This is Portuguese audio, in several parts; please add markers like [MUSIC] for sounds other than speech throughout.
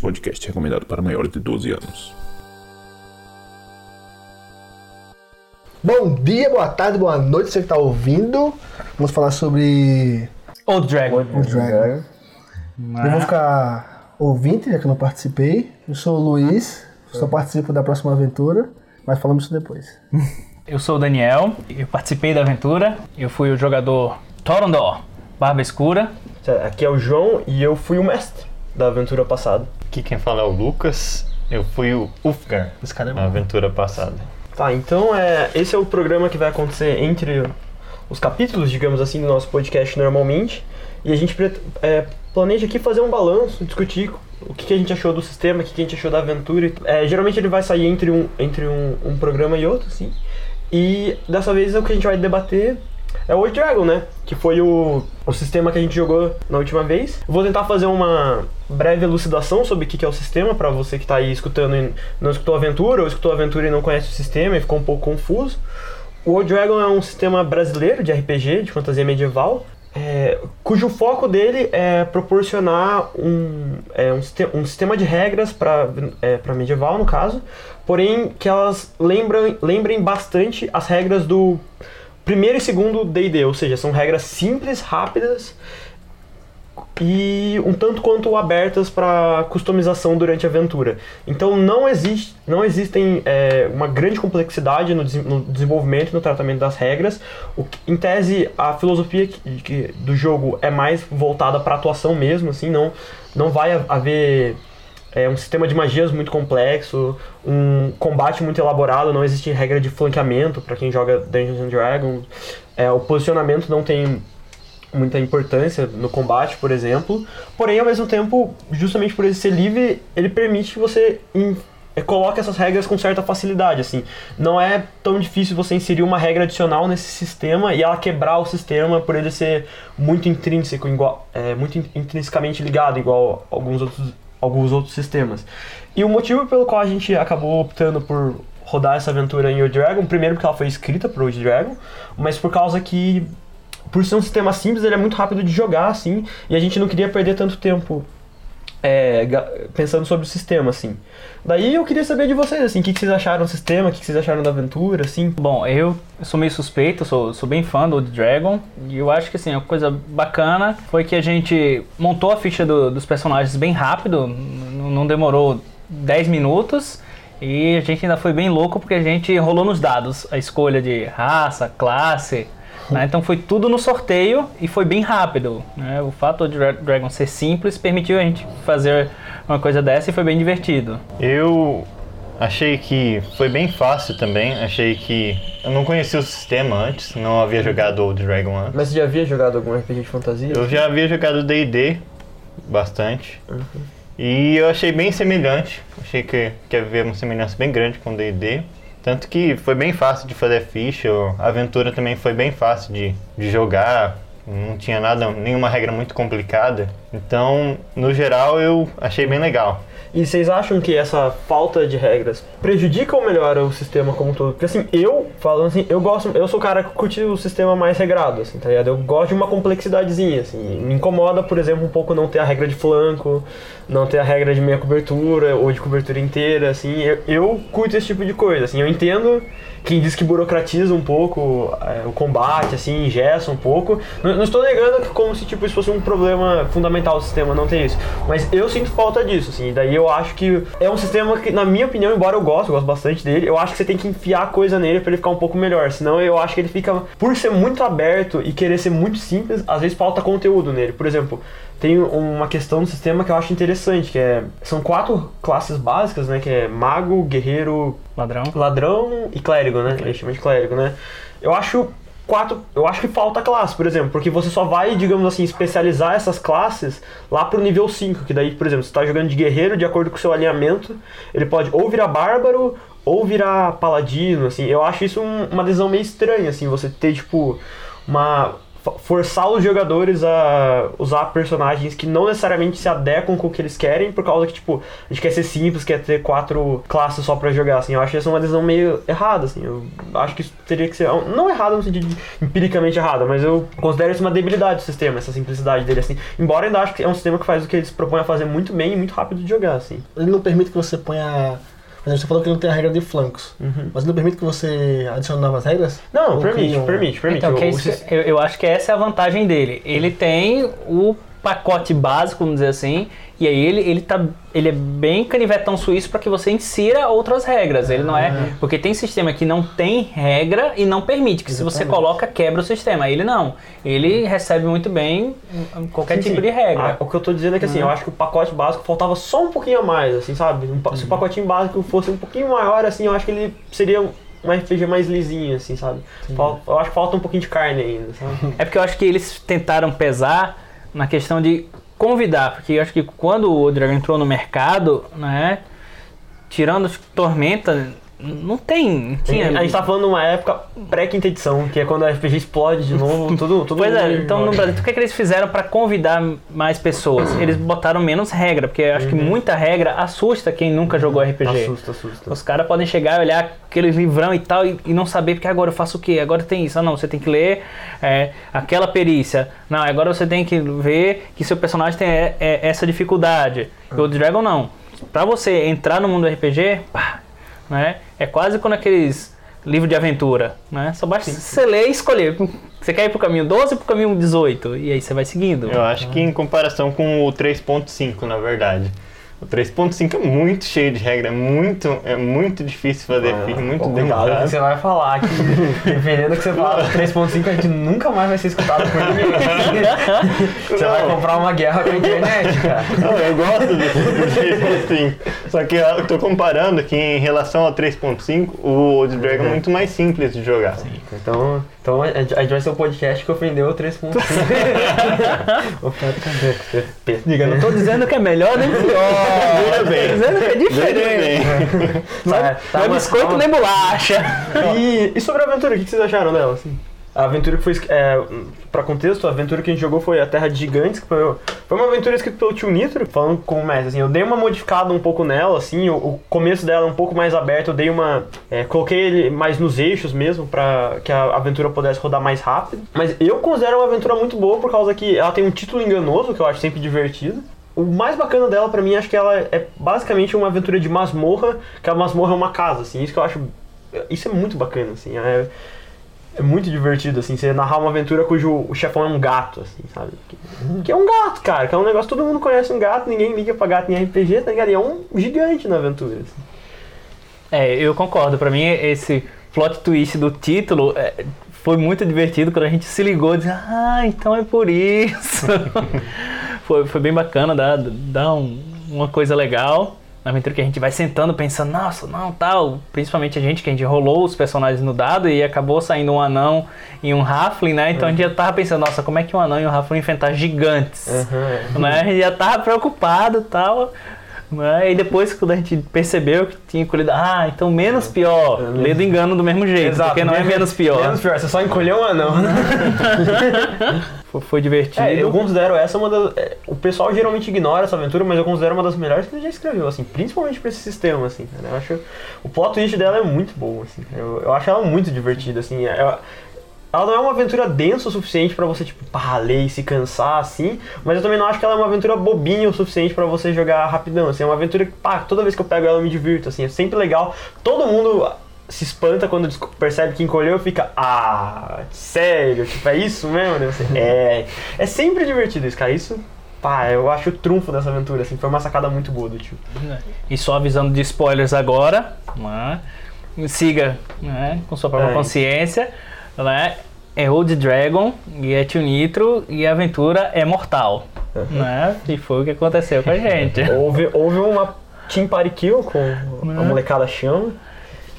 Este podcast é recomendado para maiores de 12 anos. Bom dia, boa tarde, boa noite, você que está ouvindo. Vamos falar sobre Old Dragon. o Dragon. Eu vou ficar ouvinte, já que eu não participei. Eu sou o Luiz, só participo da próxima aventura, mas falamos isso depois. Eu sou o Daniel, eu participei da aventura. Eu fui o jogador Torondor, Barba Escura. Aqui é o João e eu fui o mestre da aventura passada. Aqui quem fala é o Lucas. Eu fui o Ufgar Esse cara é na aventura passada. Tá, então é, esse é o programa que vai acontecer entre os capítulos, digamos assim, do nosso podcast normalmente. E a gente é, planeja aqui fazer um balanço, discutir o que, que a gente achou do sistema, o que, que a gente achou da aventura. É, geralmente ele vai sair entre, um, entre um, um programa e outro, assim. E dessa vez o que a gente vai debater é o Old Dragon, né? Que foi o, o sistema que a gente jogou na última vez. Vou tentar fazer uma breve elucidação sobre o que é o sistema, pra você que tá aí escutando e não escutou aventura, ou escutou aventura e não conhece o sistema e ficou um pouco confuso. O Old Dragon é um sistema brasileiro de RPG, de fantasia medieval, é, cujo foco dele é proporcionar um, é, um, um sistema de regras para é, medieval, no caso, porém que elas lembram, lembrem bastante as regras do primeiro e segundo D&D, ou seja, são regras simples, rápidas e um tanto quanto abertas para customização durante a aventura. Então não existe, não existem é, uma grande complexidade no, no desenvolvimento e no tratamento das regras. O em tese, a filosofia que- que- do jogo é mais voltada para atuação mesmo, assim, não, não vai ha- haver é, um sistema de magias muito complexo, um combate muito elaborado, não existe regra de flanqueamento para quem joga Dungeons and Dragons. É, o posicionamento não tem muita importância no combate, por exemplo. Porém, ao mesmo tempo, justamente por ele ser livre, ele permite que você in- eh, coloque essas regras com certa facilidade, assim. Não é tão difícil você inserir uma regra adicional nesse sistema e ela quebrar o sistema por ele ser muito intrínseco, igual, é, muito in- intrinsecamente ligado, igual alguns outros, alguns outros sistemas. E o motivo pelo qual a gente acabou optando por rodar essa aventura em Old Dragon, primeiro porque ela foi escrita para Old Dragon, mas por causa que por ser um sistema simples, ele é muito rápido de jogar, assim, e a gente não queria perder tanto tempo é, pensando sobre o sistema, assim. Daí eu queria saber de vocês, assim, o que, que vocês acharam do sistema, o que, que vocês acharam da aventura, assim. Bom, eu sou meio suspeito, sou, sou bem fã do Old Dragon. E eu acho que assim, a coisa bacana foi que a gente montou a ficha do- dos personagens bem rápido, não demorou 10 minutos. E a gente ainda foi bem louco porque a gente rolou nos dados a escolha de raça, classe. Né? Então foi tudo no sorteio e foi bem rápido. né? O fato de Dra- Dragon ser simples permitiu a gente fazer uma coisa dessa e foi bem divertido. Eu achei que foi bem fácil também. Achei que eu não conhecia o sistema antes, não havia jogado Old Dragon antes. Mas você já havia jogado algum RPG de fantasia? Eu já havia jogado D&D bastante. E eu achei bem semelhante. Achei que, que havia uma semelhança bem grande com D&D. Tanto que foi bem fácil de fazer ficha. A aventura também foi bem fácil de, de jogar. Não tinha nada, nenhuma regra muito complicada. Então, no geral, eu achei bem legal. E vocês acham que essa falta de regras prejudica ou melhora o sistema como um todo? Porque assim, eu, falando assim, eu gosto, eu sou o cara que curte o sistema mais regrado, assim, tá ligado? Eu gosto de uma complexidadezinha, assim. Me incomoda, por exemplo, um pouco não ter a regra de flanco, não ter a regra de meia cobertura ou de cobertura inteira, assim. Eu, eu curto esse tipo de coisa, assim. Eu entendo quem diz que burocratiza um pouco é, o combate, assim, ingessa um pouco. Não, não estou negando que como se tipo, isso fosse um problema fundamental do sistema, não tem isso. Mas eu sinto falta disso, assim. Daí eu acho que é um sistema que, na minha opinião, embora eu goste, eu gosto bastante dele, eu acho que você tem que enfiar coisa nele para ele ficar um pouco melhor. Senão eu acho que ele fica, por ser muito aberto e querer ser muito simples, às vezes falta conteúdo nele. Por exemplo, tem uma questão do sistema que eu acho interessante, que é são quatro classes básicas, né, que é mago, guerreiro, Ladrão. ladrão e clérigo, né? Ele chama de clérigo, né? Eu acho quatro, eu acho que falta classe, por exemplo, porque você só vai, digamos assim, especializar essas classes lá pro nível 5, que daí, por exemplo, você tá jogando de guerreiro de acordo com o seu alinhamento, ele pode ou virar bárbaro ou virar paladino, assim. Eu acho isso um- uma decisão meio estranha, assim, você ter tipo uma forçar os jogadores a usar personagens que não necessariamente se adequam com o que eles querem, por causa que, tipo, a gente quer ser simples, quer ter quatro classes só pra jogar, assim. Eu acho que essa é uma decisão meio errada, assim. Eu acho que isso teria que ser. Não errada no sentido de empiricamente errada, mas eu considero isso uma debilidade do sistema, essa simplicidade dele, assim. Embora ainda acho que é um sistema que faz o que eles propõem a fazer muito bem e muito rápido de jogar, assim. Ele não permite que você ponha. Por exemplo, você falou que não tem a regra de flancos. Uhum. Mas não permite que você adicione novas regras? Não, Ou permite, permite, permite. Então, sis- eu, eu acho que essa é a vantagem dele. Ele tem o pacote básico, vamos dizer assim, e aí ele, ele, tá, ele é bem canivetão suíço para que você insira outras regras. Ele não é. Porque tem sistema que não tem regra e não permite, que se você Exatamente. coloca, quebra o sistema. Ele não. Ele recebe muito bem qualquer Sim, tipo sim. de regra. Ah, o que eu tô dizendo é que assim, eu acho que o pacote básico faltava só um pouquinho a mais, assim, sabe? Um Se o pacotinho básico fosse um pouquinho maior, assim, eu acho que ele seria um RPG mais lisinho, assim, sabe? Fal- Eu acho que falta um pouquinho de carne ainda, sabe? É porque eu acho que eles tentaram pesar na questão de convidar, porque eu acho que quando o Dragon entrou no mercado, né, tirando Tormenta, não tem, tinha. A gente tá falando de uma época pré-quinta edição, que é quando o RPG explode de novo, [LAUGHS] tudo, tudo Pois é, então no. Brasil, o que, é que eles fizeram para convidar mais pessoas? Eles botaram menos regra, porque eu acho que muita regra assusta quem nunca jogou RPG. Assusta, assusta. Os caras podem chegar e olhar aquele livrão e tal e, e não saber, porque agora eu faço o quê? Agora tem isso. Ah, não, você tem que ler é, aquela perícia. Não, agora você tem que ver que seu personagem tem é, é, essa dificuldade. E o Dragon não. Pra você entrar no mundo do RPG, pá, né, é quase como aqueles livros de aventura. Né? Só basta você ler e escolher. Você quer ir pro caminho 12 ou pro caminho 18? E aí você vai seguindo. Eu acho que em comparação com o 3.5, na verdade. O 3.5 é muito cheio de regra, é muito, é muito difícil fazer Ah, muito demorado. que você vai falar, que dependendo do que você falar do 3.5, a gente nunca mais vai ser escutado por ninguém. [LAUGHS] Você vai comprar uma guerra com a internet, cara. Não, eu gosto do 3.5. Só que eu tô comparando que em relação ao 3.5, o Old Dragon é muito mais simples de jogar. Então, então a gente a gente vai ser o podcast que ofendeu o 3.5. [LAUGHS] Diga, não tô dizendo que é melhor nem pior. [LAUGHS] Tô dizendo que é diferente. Não é, não é biscoito nem bolacha. E, e sobre a aventura, o que que vocês acharam dela? assim? A aventura que foi. É, pra contexto, a aventura que a gente jogou foi a Terra de Gigantes, que foi, foi uma aventura escrita pelo tio Nitro, falando como mestre. Assim, eu dei uma modificada um pouco nela, assim, o, o começo dela é um pouco mais aberto, eu dei uma. é, coloquei ele mais nos eixos mesmo, pra que a aventura pudesse rodar mais rápido. Mas eu considero uma aventura muito boa por causa que ela tem um título enganoso, que eu acho sempre divertido. O mais bacana dela pra mim, acho que ela é basicamente uma aventura de masmorra, que a masmorra é uma casa, assim, isso que eu acho. Isso é muito bacana, assim. É, é muito divertido, assim, você narrar uma aventura cujo o chefão é um gato, assim, sabe? Que, que é um gato, cara, que é um negócio, todo mundo conhece um gato, ninguém liga pra gato em RPG, tá ligado? E é um gigante na aventura, assim. É, eu concordo. Pra mim, esse plot twist do título é, foi muito divertido quando a gente se ligou e disse, ah, então é por isso. [LAUGHS] foi, foi bem bacana, dá, dá um- uma coisa legal. Na aventura que a gente vai sentando, pensando, nossa, não, tal. Principalmente a gente, que a gente rolou os personagens no dado e acabou saindo um anão e um Halfling, né? Então a gente já tava pensando, nossa, como é que um anão e um Halfling enfrentar gigantes? né? A gente já tava preocupado e tal. Né? E depois, quando a gente percebeu que tinha encolhido, ah, então menos pior. Lê do engano do mesmo jeito, porque não é menos pior. Menos pior, você só encolheu um anão. [LAUGHS] Foi, foi divertido. É, eu considero essa uma das. é, o pessoal geralmente ignora essa aventura, mas eu considero uma das melhores que ele já escreveu, assim, principalmente pra esse sistema, assim, cara. Eu acho. O plot twist dela é muito bom, assim. Eu, eu acho ela muito divertida, assim. é- ela, não é uma aventura densa o suficiente pra você, tipo, ler e se cansar, assim, mas eu também não acho que ela é uma aventura bobinha o suficiente pra você jogar rapidão, assim. É uma aventura que, pá, toda vez que eu pego ela eu me divirto, assim. É sempre legal. Todo mundo se espanta quando percebe que encolheu e fica, ah, sério? Tipo, é isso mesmo? Daí você, é. É sempre divertido isso, cara. Isso, pá, eu acho o trunfo dessa aventura, assim. Foi uma sacada muito boa do tio. E só avisando de spoilers agora, né? siga né? com sua própria É. consciência. Né? É Old Dragon e é Tio Nitro e a aventura é mortal. Né? E foi o que aconteceu com a gente. [LAUGHS] Houve, houve uma Team Party Kill com a molecada chama.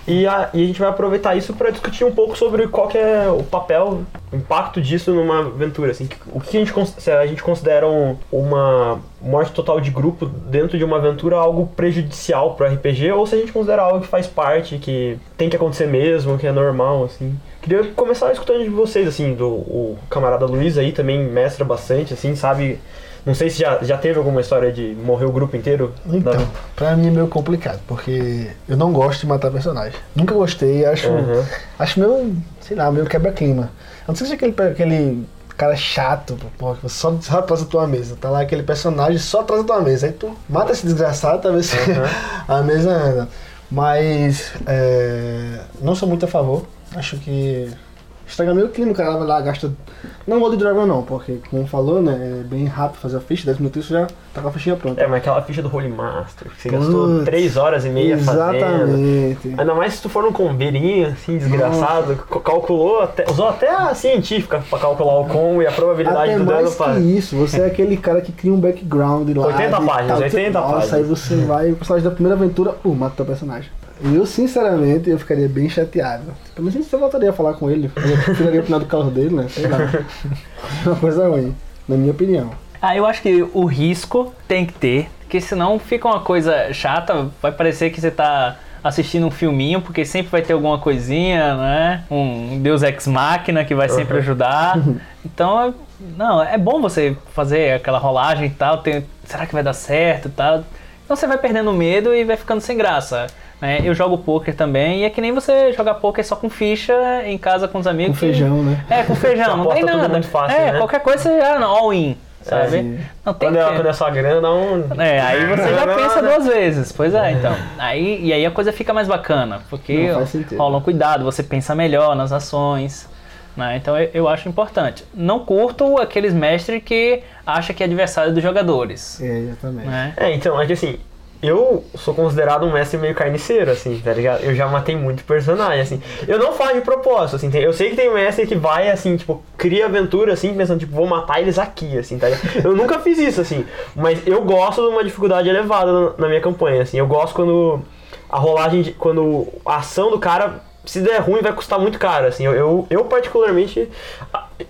E a, e a gente vai aproveitar isso para discutir um pouco sobre qual que é o papel, o impacto disso numa aventura. Assim, o que a gente, se a gente considera um- uma morte total de grupo dentro de uma aventura algo prejudicial pro RPG, ou se a gente considera algo que faz parte, que tem que acontecer mesmo, que é normal, assim. Queria começar escutando de vocês, assim, do o camarada Luiz aí também mestra bastante, assim, sabe? Não sei se já, já teve alguma história de morrer o grupo inteiro. Então, Da- pra mim é meio complicado, porque eu não gosto de matar personagem. Nunca gostei, acho, Uhum. acho meio, sei lá, meio quebra-clima. Não ser que seja aquele, aquele cara chato, que só, só atrás da tua mesa. Tá lá aquele personagem só atrás da tua mesa. Aí tu mata esse desgraçado, talvez [LAUGHS] a mesa anda. Mas é, não sou muito a favor. Acho que estraga meio o clima, o cara vai lá, gasta. Não vou de Dragon não, porque como falou, né? É bem rápido fazer a ficha, 10 minutos já tá com a fichinha pronta. É, mas aquela ficha do Holy Master, que você gastou Putz, 3 horas e meia fazendo. Exatamente. Ainda mais se tu for um combeirinho, assim, desgraçado, ca- calculou até, usou até a científica pra calcular o combo e a probabilidade Até do dano mais pra... que isso, você é aquele cara que cria um background lá. 80 de páginas, tal, 80 Nossa, páginas. aí você vai, o personagem da primeira aventura, pô, mata teu personagem. Eu, sinceramente, eu ficaria bem chateado. Tipo, não sei se eu voltaria a falar com ele, eu tiraria o final do carro dele, né? Sei lá. É uma coisa ruim, na minha opinião. Ah, eu acho que o risco tem que ter, porque senão fica uma coisa chata, vai parecer que você tá assistindo um filminho, porque sempre vai ter alguma coisinha, né? Um Deus Ex Machina que vai sempre ajudar. Então, não, é bom você fazer aquela rolagem e tal, tem, será que vai dar certo e tal. Então você vai perdendo medo e vai ficando sem graça. Né? Eu jogo poker também e é que nem você jogar poker só com ficha em casa com os amigos. Com que- feijão, né? É, com feijão, [LAUGHS] não tem tudo nada. muito fácil, é, né? qualquer coisa você já all in, sabe? sim. não tem Quando é, quando é só grana, dá um... é, aí você já pensa duas vezes. Pois é, então. Aí, e aí a coisa fica mais bacana, porque rola um cuidado, você pensa melhor nas ações. Né? Então eu, eu acho importante. Não curto aqueles mestres que acham que é adversário dos jogadores. É, exatamente. Né? É, então, é que assim, eu sou considerado um mestre meio carniceiro, assim, tá ligado? Eu já matei muito personagem, assim. Eu não faço de propósito, assim. eu sei que tem mestre que vai, assim, tipo, cria aventura, assim, pensando, tipo, vou matar eles aqui, assim, tá ligado? Eu nunca fiz isso, assim. Mas eu gosto de uma dificuldade elevada na, na minha campanha, assim. Eu gosto quando a rolagem, de, quando a ação do cara, se der ruim, vai custar muito caro, assim. Eu, eu, eu particularmente...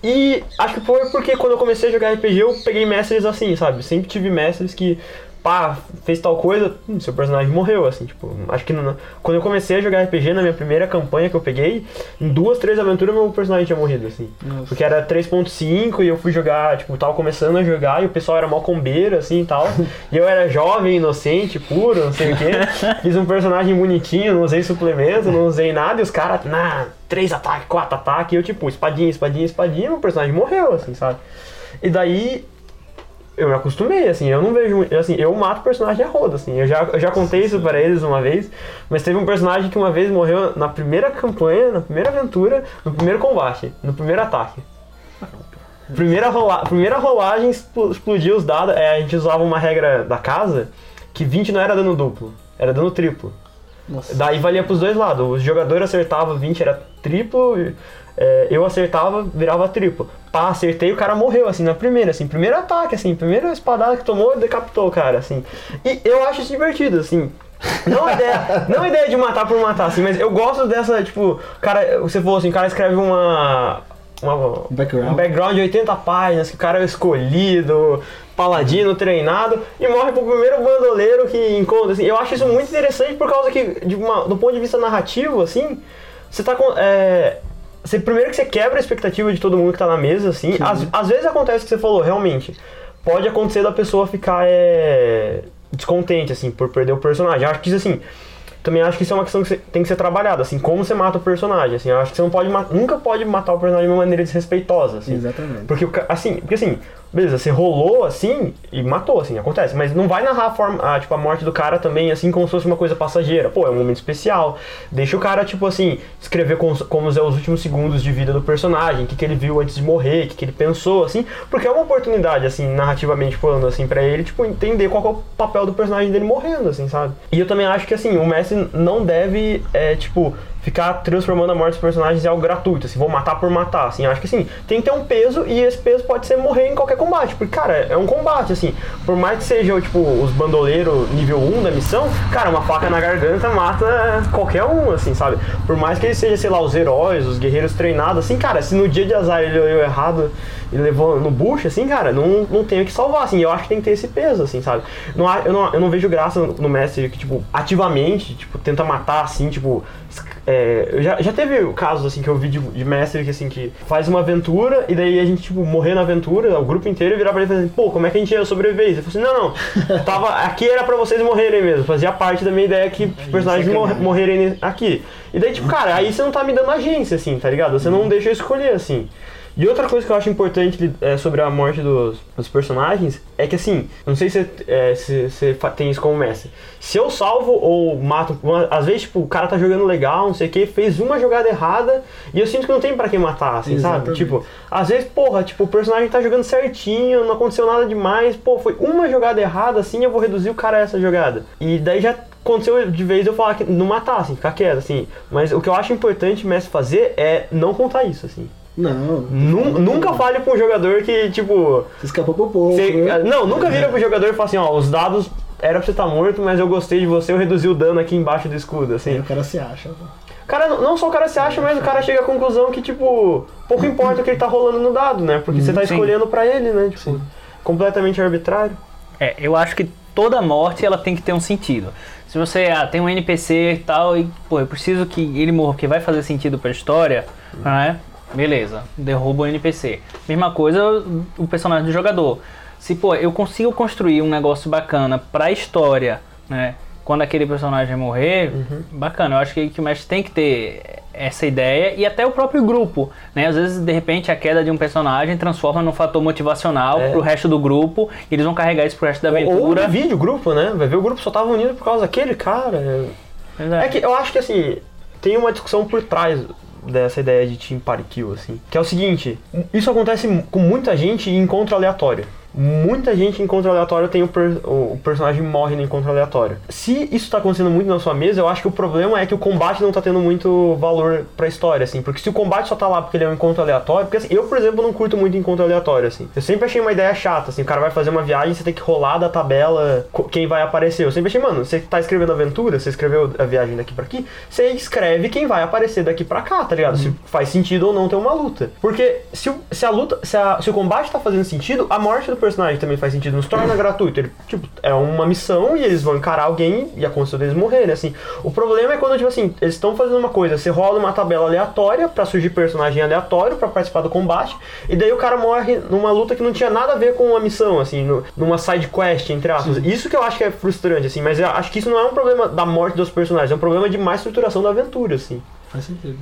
E acho que foi porque quando eu comecei a jogar RPG, eu peguei mestres assim, sabe? Sempre tive mestres que, pá, fez tal coisa, hum, seu personagem morreu, assim, tipo, acho que não- quando eu comecei a jogar RPG na minha primeira campanha que eu peguei, em duas, três aventuras meu personagem tinha morrido, assim. Porque era 3.5 e eu fui jogar, tipo, tava começando a jogar e o pessoal era mó combeiro, assim e tal. e eu era jovem, inocente, puro, não sei o quê. [LAUGHS] Fiz um personagem bonitinho, não usei suplemento, não usei nada, e os caras, nah, três ataques, quatro ataques, e eu, tipo, espadinha, espadinha, espadinha, meu personagem morreu, assim, sabe? E daí eu me acostumei, assim, eu não vejo. Assim, eu mato personagem a roda, assim. Eu já, eu já contei isso para eles uma vez, mas teve um personagem que uma vez morreu na primeira campanha, na primeira aventura, no primeiro combate, no primeiro ataque. Primeira, rola, primeira rolagem expl- explodiu os dados. É, a gente usava uma regra da casa que 20 não era dano duplo, era dano triplo. Nossa. Daí valia pros dois lados. O jogador acertava 20, era triplo. e, é, eu acertava, virava triplo. Pá, acertei, o cara morreu, assim, na primeira, assim. Primeiro ataque, assim. Primeira espadada que tomou, decapitou o cara, assim. E eu acho isso divertido, assim. Não a ideia, [LAUGHS] não a ideia de matar por matar, assim, mas eu gosto dessa, tipo, cara, você falou assim, o cara escreve uma. uma Background. um background de 80 páginas, que o cara é escolhido, paladino, treinado, e morre pro primeiro bandoleiro que encontra, assim. Eu acho isso muito interessante por causa que, de uma- do ponto de vista narrativo, assim, você tá com. É, você, primeiro que você quebra a expectativa de todo mundo que tá na mesa, assim. Às, às vezes acontece o que você falou, realmente. Pode acontecer da pessoa ficar é, descontente, assim, por perder o personagem. Eu acho que isso, assim, também acho que isso é uma questão que você- tem que ser trabalhada, assim, como você mata o personagem, assim. Eu acho que você não pode nunca pode matar o personagem de uma maneira desrespeitosa, assim. Exatamente. Porque, assim, porque assim, beleza, você rolou assim e matou, assim, acontece. Mas não vai narrar a, forma, a, tipo, a morte do cara também, assim, como se fosse uma coisa passageira. Pô, é um momento especial. Deixa o cara, tipo assim, escrever como, como é os últimos segundos de vida do personagem, o que, que ele viu antes de morrer, o que, que ele pensou, assim. Porque é uma oportunidade, assim, narrativamente falando, assim, pra ele, tipo, entender qual é o papel do personagem dele morrendo, assim, sabe? E eu também acho que, assim, o mestre não deve, é, tipo, ficar transformando a morte dos personagens em algo gratuito, assim, vou matar por matar, assim, acho que assim, tem que ter um peso e esse peso pode ser morrer em qualquer combate, porque, cara, é um combate, assim, por mais que seja, tipo, os bandoleiros nível 1 da missão, cara, uma faca na garganta mata qualquer um, assim, sabe? Por mais que ele seja, sei lá, os heróis, os guerreiros treinados, assim, cara, se no dia de azar ele olhou errado e levou no bucho, assim, cara, não, não tenho que salvar, assim. Eu acho que tem que ter esse peso, assim, sabe? Não, eu, não, eu não vejo graça no, no mestre que, tipo, ativamente, tipo, tenta matar, assim, tipo. é, eu já, já teve casos, assim, que eu vi de, de mestre que, assim, que faz uma aventura e daí a gente, tipo, morrer na aventura, o grupo inteiro, virar pra ele e falar assim, pô, como é que a gente ia sobreviver? Ele falou assim, não, não, [LAUGHS] tava, aqui era pra vocês morrerem mesmo, fazia parte da minha ideia que os personagens mor- sacanagem. morrerem aqui. E daí, tipo, cara, aí você não tá me dando agência, assim, tá ligado? Você não deixa eu escolher, assim. E outra coisa que eu acho importante é, sobre a morte dos, dos personagens é que, assim, não sei se é, se você fa- tem isso como mestre. Se eu salvo ou mato, uma- às vezes, tipo, o cara tá jogando legal, não sei o que, fez uma jogada errada e eu sinto que não tem pra quem matar, assim, sabe? Exatamente. Tipo, às vezes, porra, tipo, o personagem tá jogando certinho, não aconteceu nada demais, pô, foi uma jogada errada, assim, eu vou reduzir o cara a essa jogada. E daí já aconteceu de vez eu falar que não matar, assim, ficar quieto, assim. Mas o que eu acho importante o mestre fazer é não contar isso, assim. Não, Nun- nunca fale pra um jogador que, tipo. Você escapou por pouco. você- né? não, nunca vira pro jogador e fala assim, ó, os dados era pra você estar morto, mas eu gostei de você, eu reduzi o dano aqui embaixo do escudo, Aí assim. o cara se acha. pô. Cara, não- só o cara se acha, mas o cara chega à conclusão que, tipo, pouco importa o que ele tá rolando no dado, né? Porque você tá Sim. escolhendo pra ele, né? Tipo, completamente arbitrário. É, eu acho que toda morte ela tem que ter um sentido. Se você ah, tem um NPC e tal, e pô, eu preciso que ele morra porque vai fazer sentido pra história, né? Beleza, derruba o NPC. Mesma coisa o personagem do jogador. Se pô, eu consigo construir um negócio bacana pra história, né? Quando aquele personagem morrer, bacana. Eu acho que, que o mestre tem que ter essa ideia e até o próprio grupo, né? Às vezes, de repente, a queda de um personagem transforma num fator motivacional É. pro resto do grupo e eles vão carregar isso pro resto da Ou aventura. divide o grupo, né? Vai ver o grupo só tava unido por causa daquele cara. Pois É que eu acho que assim, tem uma discussão por trás dessa ideia de team party kill, assim. Que é o seguinte, isso acontece com muita gente em encontro aleatório. Muita gente em encontro aleatório tem o, per- o- personagem morre no encontro aleatório. Se isso tá acontecendo muito na sua mesa, eu acho que o problema é que o combate não tá tendo muito valor pra história, assim. Porque se o combate só tá lá porque ele é um encontro aleatório, porque assim, eu, por exemplo, não curto muito encontro aleatório, assim. Eu sempre achei uma ideia chata, assim, o cara vai fazer uma viagem, você tem que rolar da tabela quem vai aparecer. Eu sempre achei, mano, você tá escrevendo aventura, você escreveu a viagem daqui pra aqui, você escreve quem vai aparecer daqui pra cá, tá ligado? Se faz sentido ou não ter uma luta. Porque se, se a luta, se, a- se o combate tá fazendo sentido, a morte do personagem também faz sentido, não se torna gratuito. Ele, tipo, é uma missão e eles vão encarar alguém e aconteceu deles morrerem, assim. O problema é quando, tipo assim, eles estão fazendo uma coisa, você rola uma tabela aleatória pra surgir personagem aleatório pra participar do combate, e daí o cara morre numa luta que não tinha nada a ver com a missão, assim, no- numa side quest, entre aspas. Isso que eu acho que é frustrante, assim, mas eu acho que isso não é um problema da morte dos personagens, é um problema de má estruturação da aventura, assim. Faz sentido.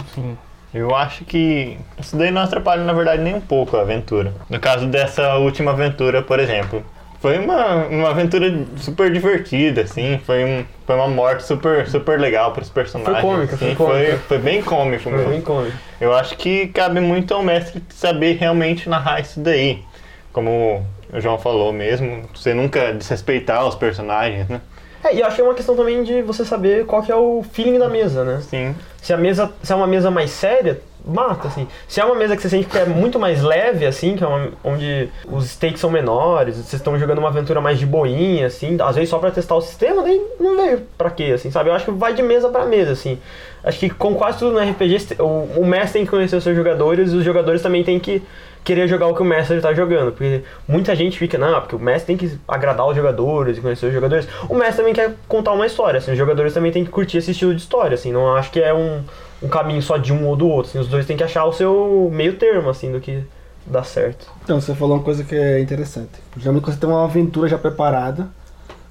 Eu acho que isso daí não atrapalha, na verdade, nem um pouco a aventura. No caso dessa última aventura, por exemplo. Foi uma, uma aventura super divertida, assim. Foi, um, foi uma morte super, super legal para os personagens. cômica, foi assim, cômica. Foi, foi bem cômico. Foi mesmo. bem cômico. Eu acho que cabe muito ao mestre saber realmente narrar isso daí. Como o João falou mesmo, você nunca desrespeitar os personagens, né? É, e eu acho que é uma questão também de você saber qual que é o feeling da mesa, né? Sim. Se a mesa, se é uma mesa mais séria, mata, assim. Se é uma mesa que você sente que é muito mais leve, assim, que é uma, onde os stakes são menores, vocês estão jogando uma aventura mais de boinha, assim, às vezes só pra testar o sistema, daí não veio pra quê, assim, sabe? Eu acho que vai de mesa pra mesa, assim. Acho que com quase tudo no RPG, o, o mestre tem que conhecer os seus jogadores e os jogadores também têm que querer jogar o que o mestre tá jogando. Porque muita gente fica, não, porque o mestre tem que agradar os jogadores e conhecer os jogadores. O mestre também quer contar uma história, assim, os jogadores também têm que curtir esse estilo de história, assim, não acho que é um, um caminho só de um ou do outro, assim, os dois têm que achar o seu meio termo, assim, do que dá certo. Então, você falou uma coisa que é interessante. Geralmente quando você tem uma aventura já preparada,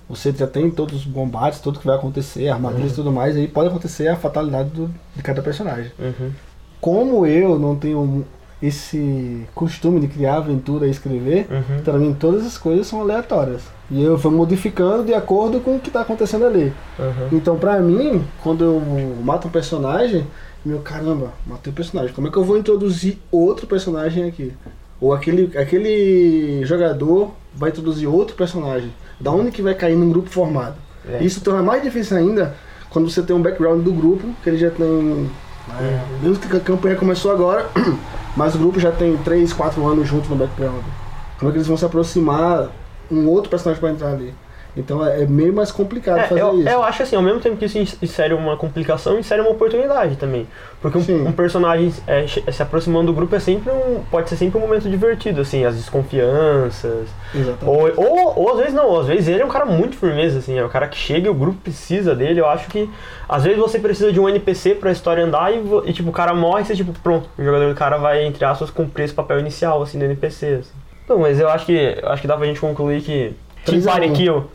você já tem todos os combates, tudo que vai acontecer, armadilhas e tudo mais, aí pode acontecer a fatalidade do- de cada personagem. Uhum. Como eu não tenho esse costume de criar aventura e escrever, Uhum. pra mim todas as coisas são aleatórias. E eu vou modificando de acordo com o que tá acontecendo ali. Uhum. Então, pra mim, quando eu mato um personagem, meu caramba, matei o personagem. Como é que eu vou introduzir outro personagem aqui? Ou aquele, aquele jogador vai introduzir outro personagem. Da onde que vai cair num grupo formado? É. Isso torna mais difícil ainda quando você tem um background do grupo, que ele já tem. É, mesmo que a campanha começou agora, [CLEARS THROAT] mas o grupo já tem 3, 4 anos juntos no background. Como é que eles vão se aproximar um outro personagem para entrar ali? Então é é meio mais complicado É, fazer eu, isso. eu acho assim, ao mesmo tempo que isso ins- insere uma complicação, insere uma oportunidade também. Porque um, um personagem é, se aproximando do grupo é sempre um. pode ser sempre um momento divertido, assim, as desconfianças. Exatamente. Ou, ou, ou às vezes não, às vezes ele é um cara muito firmeza, assim, é o cara que chega e o grupo precisa dele. Eu acho que às vezes você precisa de um NPC pra história andar e, e, tipo, o cara morre e você, tipo, pronto, o jogador do cara vai, entre aspas, cumprir esse papel inicial, assim, do NPC. Assim. Não, mas eu acho que acho que dá pra gente concluir que Kill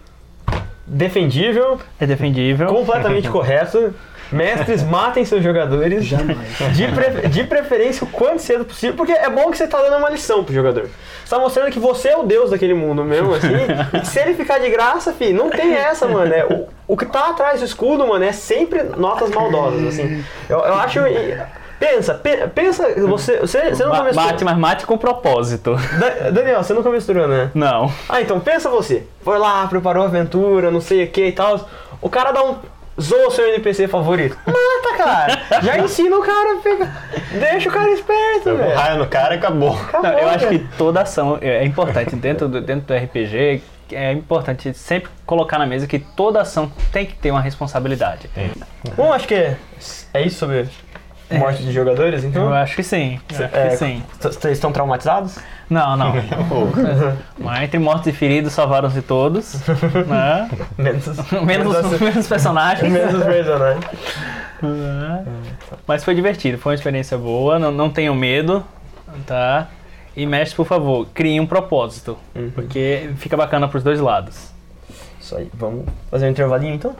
defendível, É defendível. completamente [LAUGHS] correto. Mestres, matem seus jogadores. Jamais. De, pre- de preferência o quanto cedo possível, porque é bom que você tá dando uma lição pro jogador. Você tá mostrando que você é o deus daquele mundo mesmo, assim. [LAUGHS] e que se ele ficar de graça, fi, não tem essa, mano. É, o, o que tá atrás do escudo, mano, é sempre notas maldosas, assim. Eu, eu acho. e- Pensa, pe- pensa, você, você, você nunca Ba- misturou. Bate, mas mate com propósito. Da- Daniel, você nunca misturou, né? Não. Ah, então pensa você. Foi lá, preparou a aventura, não sei o que e tal. O cara dá um. Zoa o seu NPC favorito. Mata, cara! Já [LAUGHS] ensina o cara a pegar. Deixa o cara esperto, velho. raio no cara e acabou. Acabou, Não, eu acho que toda ação é importante dentro do, dentro do RPG. É importante sempre colocar na mesa que toda ação tem que ter uma responsabilidade. Bom, acho que é, é isso sobre morte de jogadores, então. Eu acho que sim. Acho É, que sim. Vocês estão traumatizados? Não, não. [LAUGHS] Mas entre mortos e feridos salvaram-se todos. [LAUGHS] Né? Menos. [LAUGHS] Menos, menos personagens. Menos personagens. né? Mas foi divertido, foi uma experiência boa. Não, não tenham medo, tá? E mestre, por favor, criem um propósito. Uhum. Porque fica bacana pros dois lados. Isso aí, vamos fazer um intervalinho então?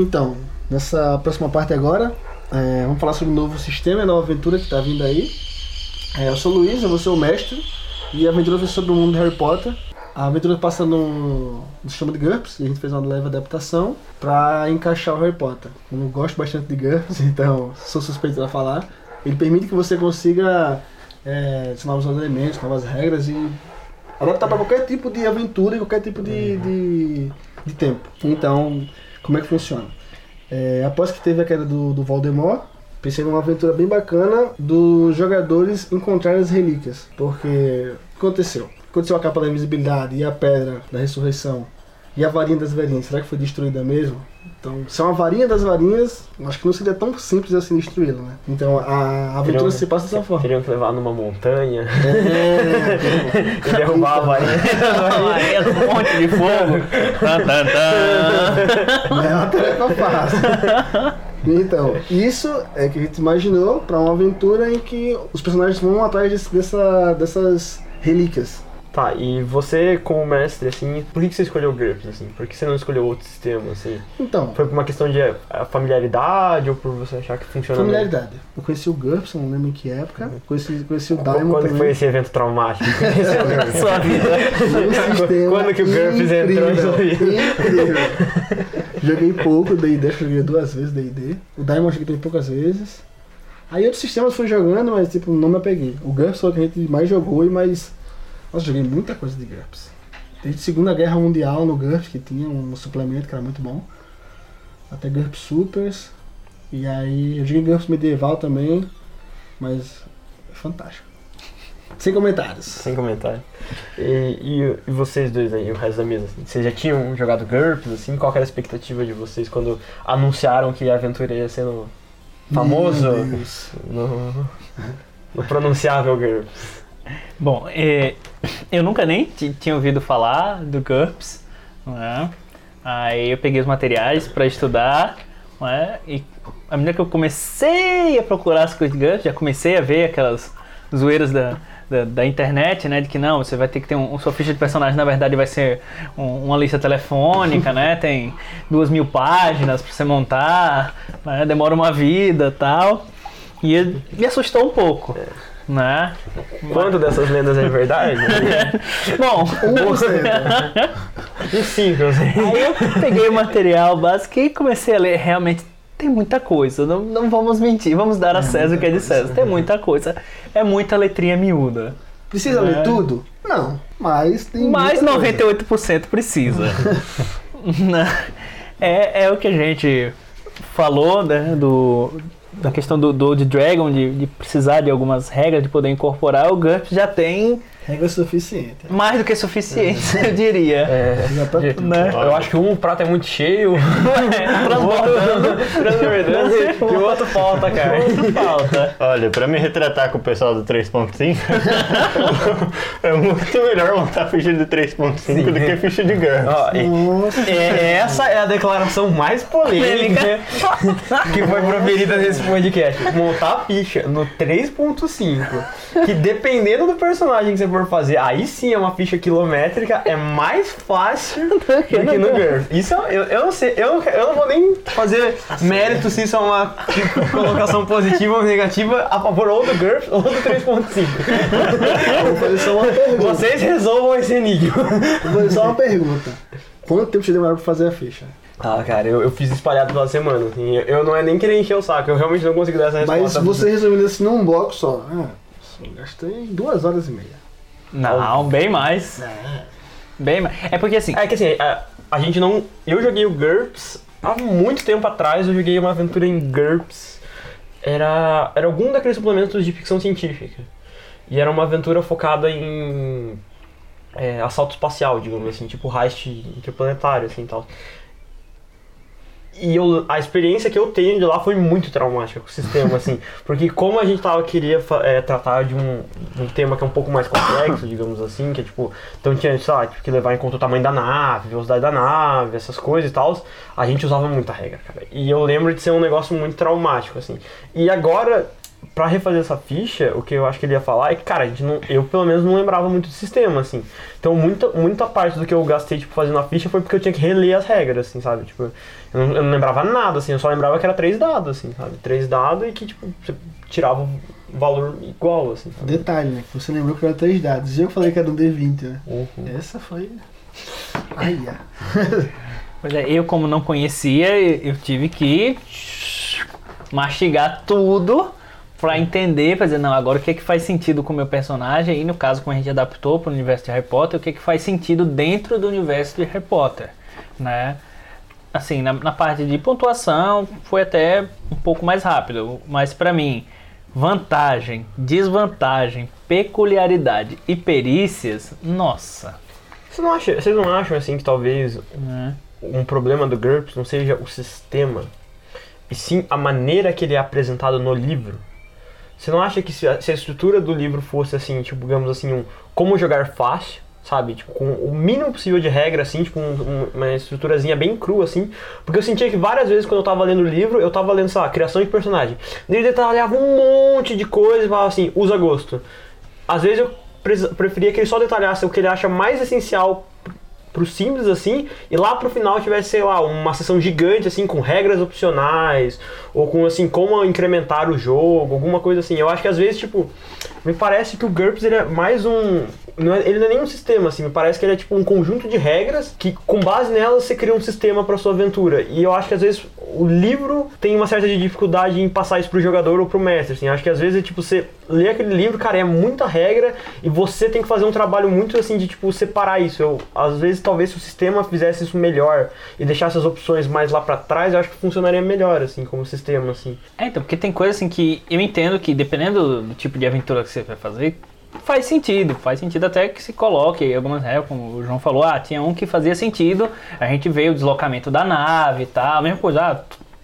Então, nessa próxima parte agora, é, vamos falar sobre o novo sistema, a nova aventura que está vindo aí. É, eu sou o Luiz, eu vou ser o mestre, e a aventura vai ser sobre o mundo de Harry Potter. A aventura passa no, no sistema de GURPS, e a gente fez uma leve adaptação para encaixar o Harry Potter. Eu gosto bastante de GURPS, [LAUGHS] então sou suspeito para falar. Ele permite que você consiga é, novos elementos, novas regras e adaptar para qualquer tipo de aventura e qualquer tipo de, de, de tempo. Então, como é que funciona? É, após que teve a queda do, do pensei numa aventura bem bacana dos jogadores encontrarem as relíquias. Porque aconteceu? Aconteceu a capa da invisibilidade e a pedra da ressurreição e a varinha das varinhas. Será que foi destruída mesmo? Então, se é uma varinha das varinhas, acho que não seria tão simples assim destruí-la, né? Então a, a aventura Teriam- se passa dessa forma. Teriam que levar numa montanha É, [LAUGHS] e derrubar a varinha. Maria [LAUGHS] do Monte de Fogo. Não é uma tarefa fácil. Então, isso é que a gente imaginou para uma aventura em que os personagens vão atrás desse- dessa, dessas relíquias. Tá, e você como mestre, assim, por que você escolheu o GURPS, assim? Por que você não escolheu outro sistema, assim? Então, Foi por uma questão de eh, familiaridade ou por você achar que funciona bem? familiaridade. Eu conheci o GURPS, não lembro em que época. Conheci, conheci o Diamond Quando também. foi esse evento traumático? que? [LAUGHS] Sua vida. Quando que o GURPS entrou na sua vida? Incrível. Joguei pouco D&D, joguei duas vezes D&D. O Diamond joguei poucas vezes. Aí outros sistemas fui jogando, mas tipo, não me apeguei. O GURPS foi o que a gente mais jogou e mais... Nossa, joguei muita coisa de GURPS. Desde Segunda Guerra Mundial no GURPS, que tinha um suplemento que era muito bom. Até GURPS Supers. E aí eu joguei GURPS Medieval também. Mas é fantástico. Sem comentários. Sem comentário. E, e- e vocês dois aí, o resto da mesa? assim, vocês já tinham jogado GURPS, assim? Qual que era a expectativa de vocês quando anunciaram que a aventura ia ser no famoso, no, no pronunciável GURPS? Bom, é, eu nunca nem ti- tinha ouvido falar do GURPS, não é? Aí eu peguei os materiais para estudar, não é? E à medida que eu comecei a procurar as coisas de GURPS, já comecei a ver aquelas zoeiras da, da, da internet, né? De que não, você vai ter que ter um, um sua ficha de personagem, na verdade vai ser um- uma lista telefônica, né? Tem duas mil páginas para você montar, né? demora uma vida tal. E me assustou um pouco, né? Quanto dessas lendas é verdade? [LAUGHS] Bom, 1%. Uns [LAUGHS] cinco, eu sei. aí eu peguei o material básico e comecei a ler. Realmente tem muita coisa, não, não vamos mentir, vamos dar a César o que é de César. Tem muita coisa, é muita letrinha miúda. Precisa É. ler tudo? Não. Mas tem Mas muita coisa. 98% precisa. [LAUGHS] Né? É, é o que a gente falou, né, do, da questão do, do Old Dragon, de, de precisar de algumas regras, de poder incorporar, o GURPS já tem Regra suficiente. mais do que suficiente, [LAUGHS] eu diria. É, Já tá tudo. Né? eu acho que um prato é muito cheio, [LAUGHS] Transbordando. [LAUGHS] transbordando, e o outro falta, cara. Falta. Olha, pra me retratar com o pessoal do 3.5, é muito melhor montar ficha de 3.5 do que ficha de GURPS. E- é, essa é a declaração mais polêmica que foi proferida nesse podcast. Montar a ficha no 3.5, que dependendo do personagem que você for fazer, aí sim é uma ficha quilométrica, é mais fácil [LAUGHS] do que no GURPS. Isso eu, eu não sei, eu, eu não vou nem fazer mérito se isso é uma [LAUGHS] colocação positiva ou negativa a favor ou do GURPS ou do 3.5. vou fazer só uma pergunta. Vocês resolvam esse enigma. Vou fazer só uma pergunta. Quanto tempo você demorou pra fazer a ficha? Ah, cara, eu, eu fiz espalhado pela semana. assim, eu, eu não é nem querer encher o saco, eu realmente não consigo dar essa Mas resposta. você resumindo assim num bloco só. Ah, só gastei duas horas e meia. Não, bem mais. Bem mais. É porque assim, É que assim, a, a gente não. Eu joguei o GURPS há muito tempo atrás, eu joguei uma aventura em GURPS. Era, era algum daqueles suplementos de ficção científica. E era uma aventura focada em é, assalto espacial, digamos assim, tipo heist interplanetário, assim tal. E eu, a experiência que eu tenho de lá foi muito traumática com o sistema, assim. [LAUGHS] Porque como a gente tava, queria é, tratar de um, de um tema que é um pouco mais complexo, digamos assim, que é tipo... Então tinha, sei lá, tipo, que levar em conta o tamanho da nave, velocidade da nave, essas coisas e tal. A gente usava muita regra, cara. E eu lembro de ser um negócio muito traumático, assim. E agora, pra refazer essa ficha, o que eu acho que ele ia falar é que, cara, a gente não, eu pelo menos não lembrava muito do sistema, assim. Então muita, muita parte do que eu gastei, tipo, fazendo a ficha foi porque eu tinha que reler as regras, assim, sabe? Tipo, eu não, eu não lembrava nada, assim, eu só lembrava que era três dados, assim, sabe? Três dados e que, tipo, você tirava um valor igual, assim, sabe? Detalhe, né? que Você lembrou que era três dados. E eu que falei que era um D20, né? Uhum. Essa foi. [LAUGHS] Ai, pois é, eu como não conhecia, eu tive que mastigar tudo pra entender, pra dizer, não, agora o que é que faz sentido com o meu personagem, e no caso, como a gente adaptou pro universo de Harry Potter, o que é que faz sentido dentro do universo de Harry Potter, né? Assim, na, na parte de pontuação, foi até um pouco mais rápido, mas pra mim, vantagem, desvantagem, peculiaridade e perícias, nossa. Vocês não, acham, vocês não acham, assim, que talvez né? um problema do GURPS não seja o sistema, e sim a maneira que ele é apresentado no livro. Você não acha que se a, se a estrutura do livro fosse assim, tipo, digamos assim, um como jogar fácil, sabe? Tipo, com o mínimo possível de regra, assim, tipo, um- um- uma estruturazinha bem crua, assim. Porque eu sentia que várias vezes quando eu tava lendo o livro, eu tava lendo, sei lá, criação de personagem. Ele detalhava um monte de coisa e falava assim, usa gosto. Às vezes eu preferia que ele só detalhasse o que ele acha mais essencial pro simples assim, e lá pro final tivesse, sei lá, uma sessão gigante assim com regras opcionais ou com assim como incrementar o jogo, alguma coisa assim. Eu acho que às vezes, tipo, me parece que o GURPS ele é mais um não é- ele não é nem um sistema, assim, me parece que ele é tipo um conjunto de regras que, com base nelas, você cria um sistema para sua aventura. E eu acho que às vezes o livro tem uma certa dificuldade em passar isso pro jogador ou pro mestre, assim. Eu acho que às vezes é tipo, você lê aquele livro, cara, é muita regra e você tem que fazer um trabalho muito assim de tipo separar isso. Eu, às vezes, talvez se o sistema fizesse isso melhor e deixasse as opções mais lá para trás, eu acho que funcionaria melhor, assim, como sistema, assim. É, então, porque tem coisa assim que eu entendo que dependendo do tipo de aventura que você vai fazer, faz sentido. Faz sentido até que se coloque algumas regras, como o João falou, ah, tinha um que fazia sentido, a gente vê o deslocamento da nave e tal, mesma coisa, ah,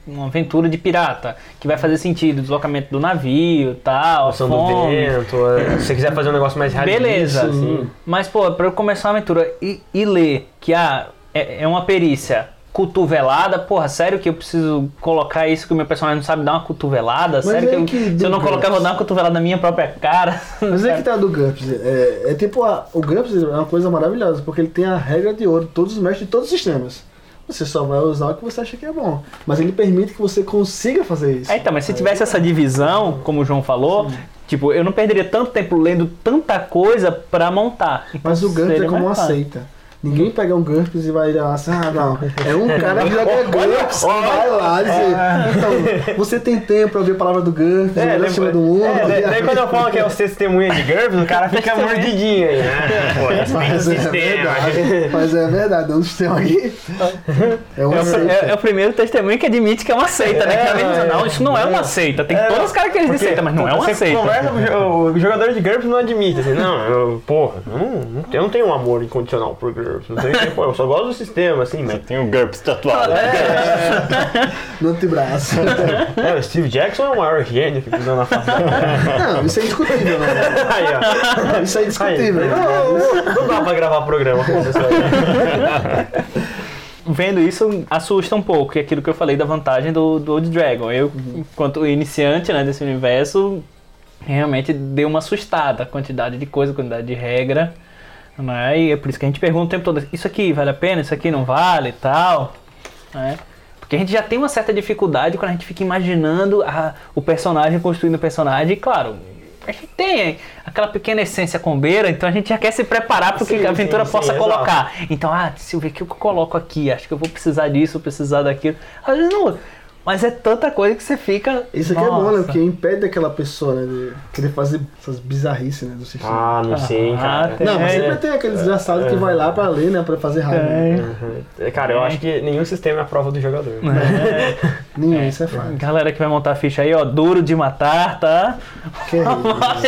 uma aventura de pirata, que vai fazer sentido, o deslocamento do navio e tal, Ação do vento, é, [LAUGHS] se você quiser fazer um negócio mais realista, Beleza. assim. Mas, pô, pra eu começar uma aventura e, e ler que ah, é, é uma perícia cotovelada, porra, sério que eu preciso colocar isso que o meu personagem não sabe dar uma cotovelada? Mas sério é que, eu- que se eu não colocar, eu vou dar uma cotovelada na minha própria cara? [LAUGHS] Mas é que tá do GURPS. É, é tipo, a- o GURPS é uma coisa maravilhosa, porque ele tem a regra de ouro, todos os mestres de todos os sistemas. Você só vai usar o que você acha que é bom. Mas ele permite que você consiga fazer isso. É, então, mas se tivesse essa divisão, como o João falou, tipo, eu não perderia tanto tempo lendo tanta coisa pra montar. Então, Mas o GURPS é seria como seita. Ninguém pega um GURPS e vai lá assim, ah, não. É um cara que joga GURPS que vai lá dizer, então, você tem tempo pra ouvir a palavra do GURPS, melhor daí- sistema do mundo. é, daí, daí quando eu falo que é o testemunha de GURPS, o cara fica mordidinho aí, né? Pô, Mas é verdade, mas é verdade, é um sistema aqui. É uma É o, seita. é- é o primeiro testemunho que admite que é uma seita, né? Que ela diz, não, isso não é uma seita. Tem É, todas as características de seita, mas não é uma seita. Conversa, com o jo- o jogador de GURPS não admite, assim, não, eu, porra, eu não, não, eu não tenho um amor incondicional por GURPS, não tenho, pô, eu só gosto do sistema, assim, mas... Tem o GURPS tatuado. [LAUGHS] No antebraço. É, o Steve Jackson é o maior gênio que na face. [LAUGHS] Não, isso é indiscutível, né? Aí, ó. Isso é Aí, indiscutível. não, não dá pra gravar programa com isso aí. [LAUGHS] Vendo isso, assusta um pouco, que é aquilo que eu falei da vantagem do, do Old Dragon. Eu, enquanto iniciante né, desse universo, realmente deu uma assustada a quantidade de coisa, a quantidade de regra. Né? E é por isso que a gente pergunta o tempo todo, isso aqui vale a pena, isso aqui não vale e tal. Né? Porque a gente já tem uma certa dificuldade quando a gente fica imaginando a- o personagem, construindo o personagem, e claro. A gente tem aquela pequena essência combeira, então a gente já quer se preparar para o que a aventura sim, possa sim, colocar. Então, ah, se eu ver o que eu coloco aqui, acho que eu vou precisar disso, precisar daquilo. Às vezes não, mas é tanta coisa que você fica. Isso aqui é bom, né? "Nossa." Porque impede aquela pessoa, né? De querer fazer essas bizarrices, né? Do sistema. Ah, não sei, Ah, cara. tem. Não, mas é. sempre tem aquele desgraçado que vai lá pra ler, né? Pra fazer raiva. né? Uhum. Cara, eu acho que nenhum sistema é a prova do jogador. [LAUGHS] Nenhum, isso é fato. Galera que vai montar a ficha aí, ó, duro de matar, tá? Que [LAUGHS]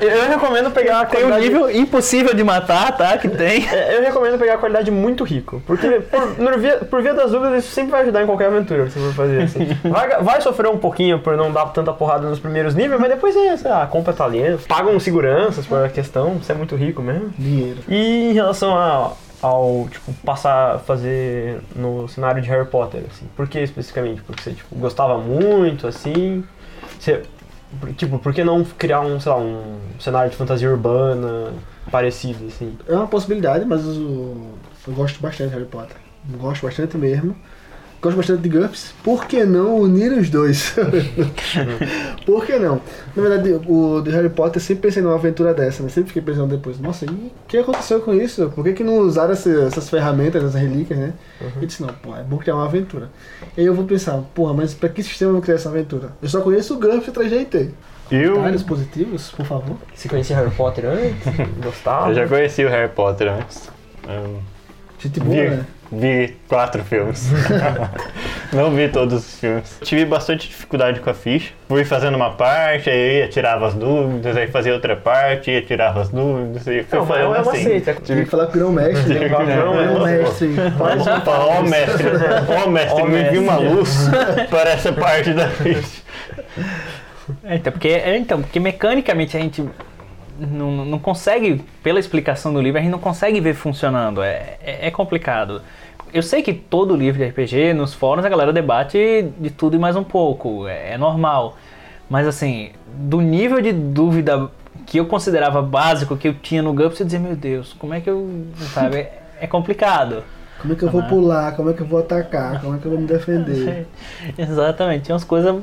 é Eu, eu recomendo pegar a Tem um qualidade... nível impossível de matar, tá? Que tem. É, Eu recomendo pegar a qualidade muito rico. Porque, por, por via, por via das dúvidas, isso sempre vai ajudar em qualquer aventura que você for fazer. Assim. Vai, vai sofrer um pouquinho por não dar tanta porrada nos primeiros níveis, mas depois é, sei lá, compra talento. Pagam seguranças por a questão, você é muito rico mesmo. dinheiro. E em relação a- ao, tipo, passar a fazer no cenário de Harry Potter, assim. Por que especificamente? Porque você, tipo, gostava muito, assim? Você, tipo, por que não criar um, sei lá, um cenário de fantasia urbana parecido, assim? É uma possibilidade, mas eu, eu gosto bastante de Harry Potter. Gosto bastante mesmo. Gosto bastante de GURPS. Por que não unir os dois? [LAUGHS] Por que não? Na verdade, o de Harry Potter eu sempre pensei numa aventura dessa, né? Sempre fiquei pensando depois, nossa, e o que aconteceu com isso? Por que, que não usaram essa- essas ferramentas, essas relíquias, né? E disse, não, pô, é bom criar uma aventura. E aí eu vou pensar, porra, mas pra que sistema eu vou criar essa aventura? Eu só conheço o GURPS 3GT. Eu, Comentários positivos, por favor. Você conhecia Harry Potter antes? [LAUGHS] Gostava? eu já conheci o Harry Potter antes. Eu Gente boa, né? Vi quatro filmes. [LAUGHS] Não vi todos os filmes. Tive bastante dificuldade com a ficha. Fui fazendo uma parte, aí ia, tirava as dúvidas, aí fazia outra parte, ia, tirava as dúvidas, e fui Não, mas é fazendo uma assim. seita. Tive que falar com o grão-mestre. Tive né? que falar com o Grão-mestre. Vamos falar, ó mestre, ó mestre, me vi uma mestre. luz [LAUGHS] para essa parte da ficha. É, então, porque, é, então, porque mecanicamente a gente não, não consegue, pela explicação do livro, a gente não consegue ver funcionando. É, é, é complicado. Eu sei que todo livro de RPG, nos fóruns, a galera debate de tudo e mais um pouco. É, é normal. Mas assim, do nível de dúvida que eu considerava básico que eu tinha no GURPS, eu dizia, meu Deus, como é que eu. Sabe? É, [LAUGHS] é complicado. Como é que eu vou pular? Como é que eu vou atacar? Como é que eu vou me defender? [LAUGHS] Exatamente, tinha umas coisas.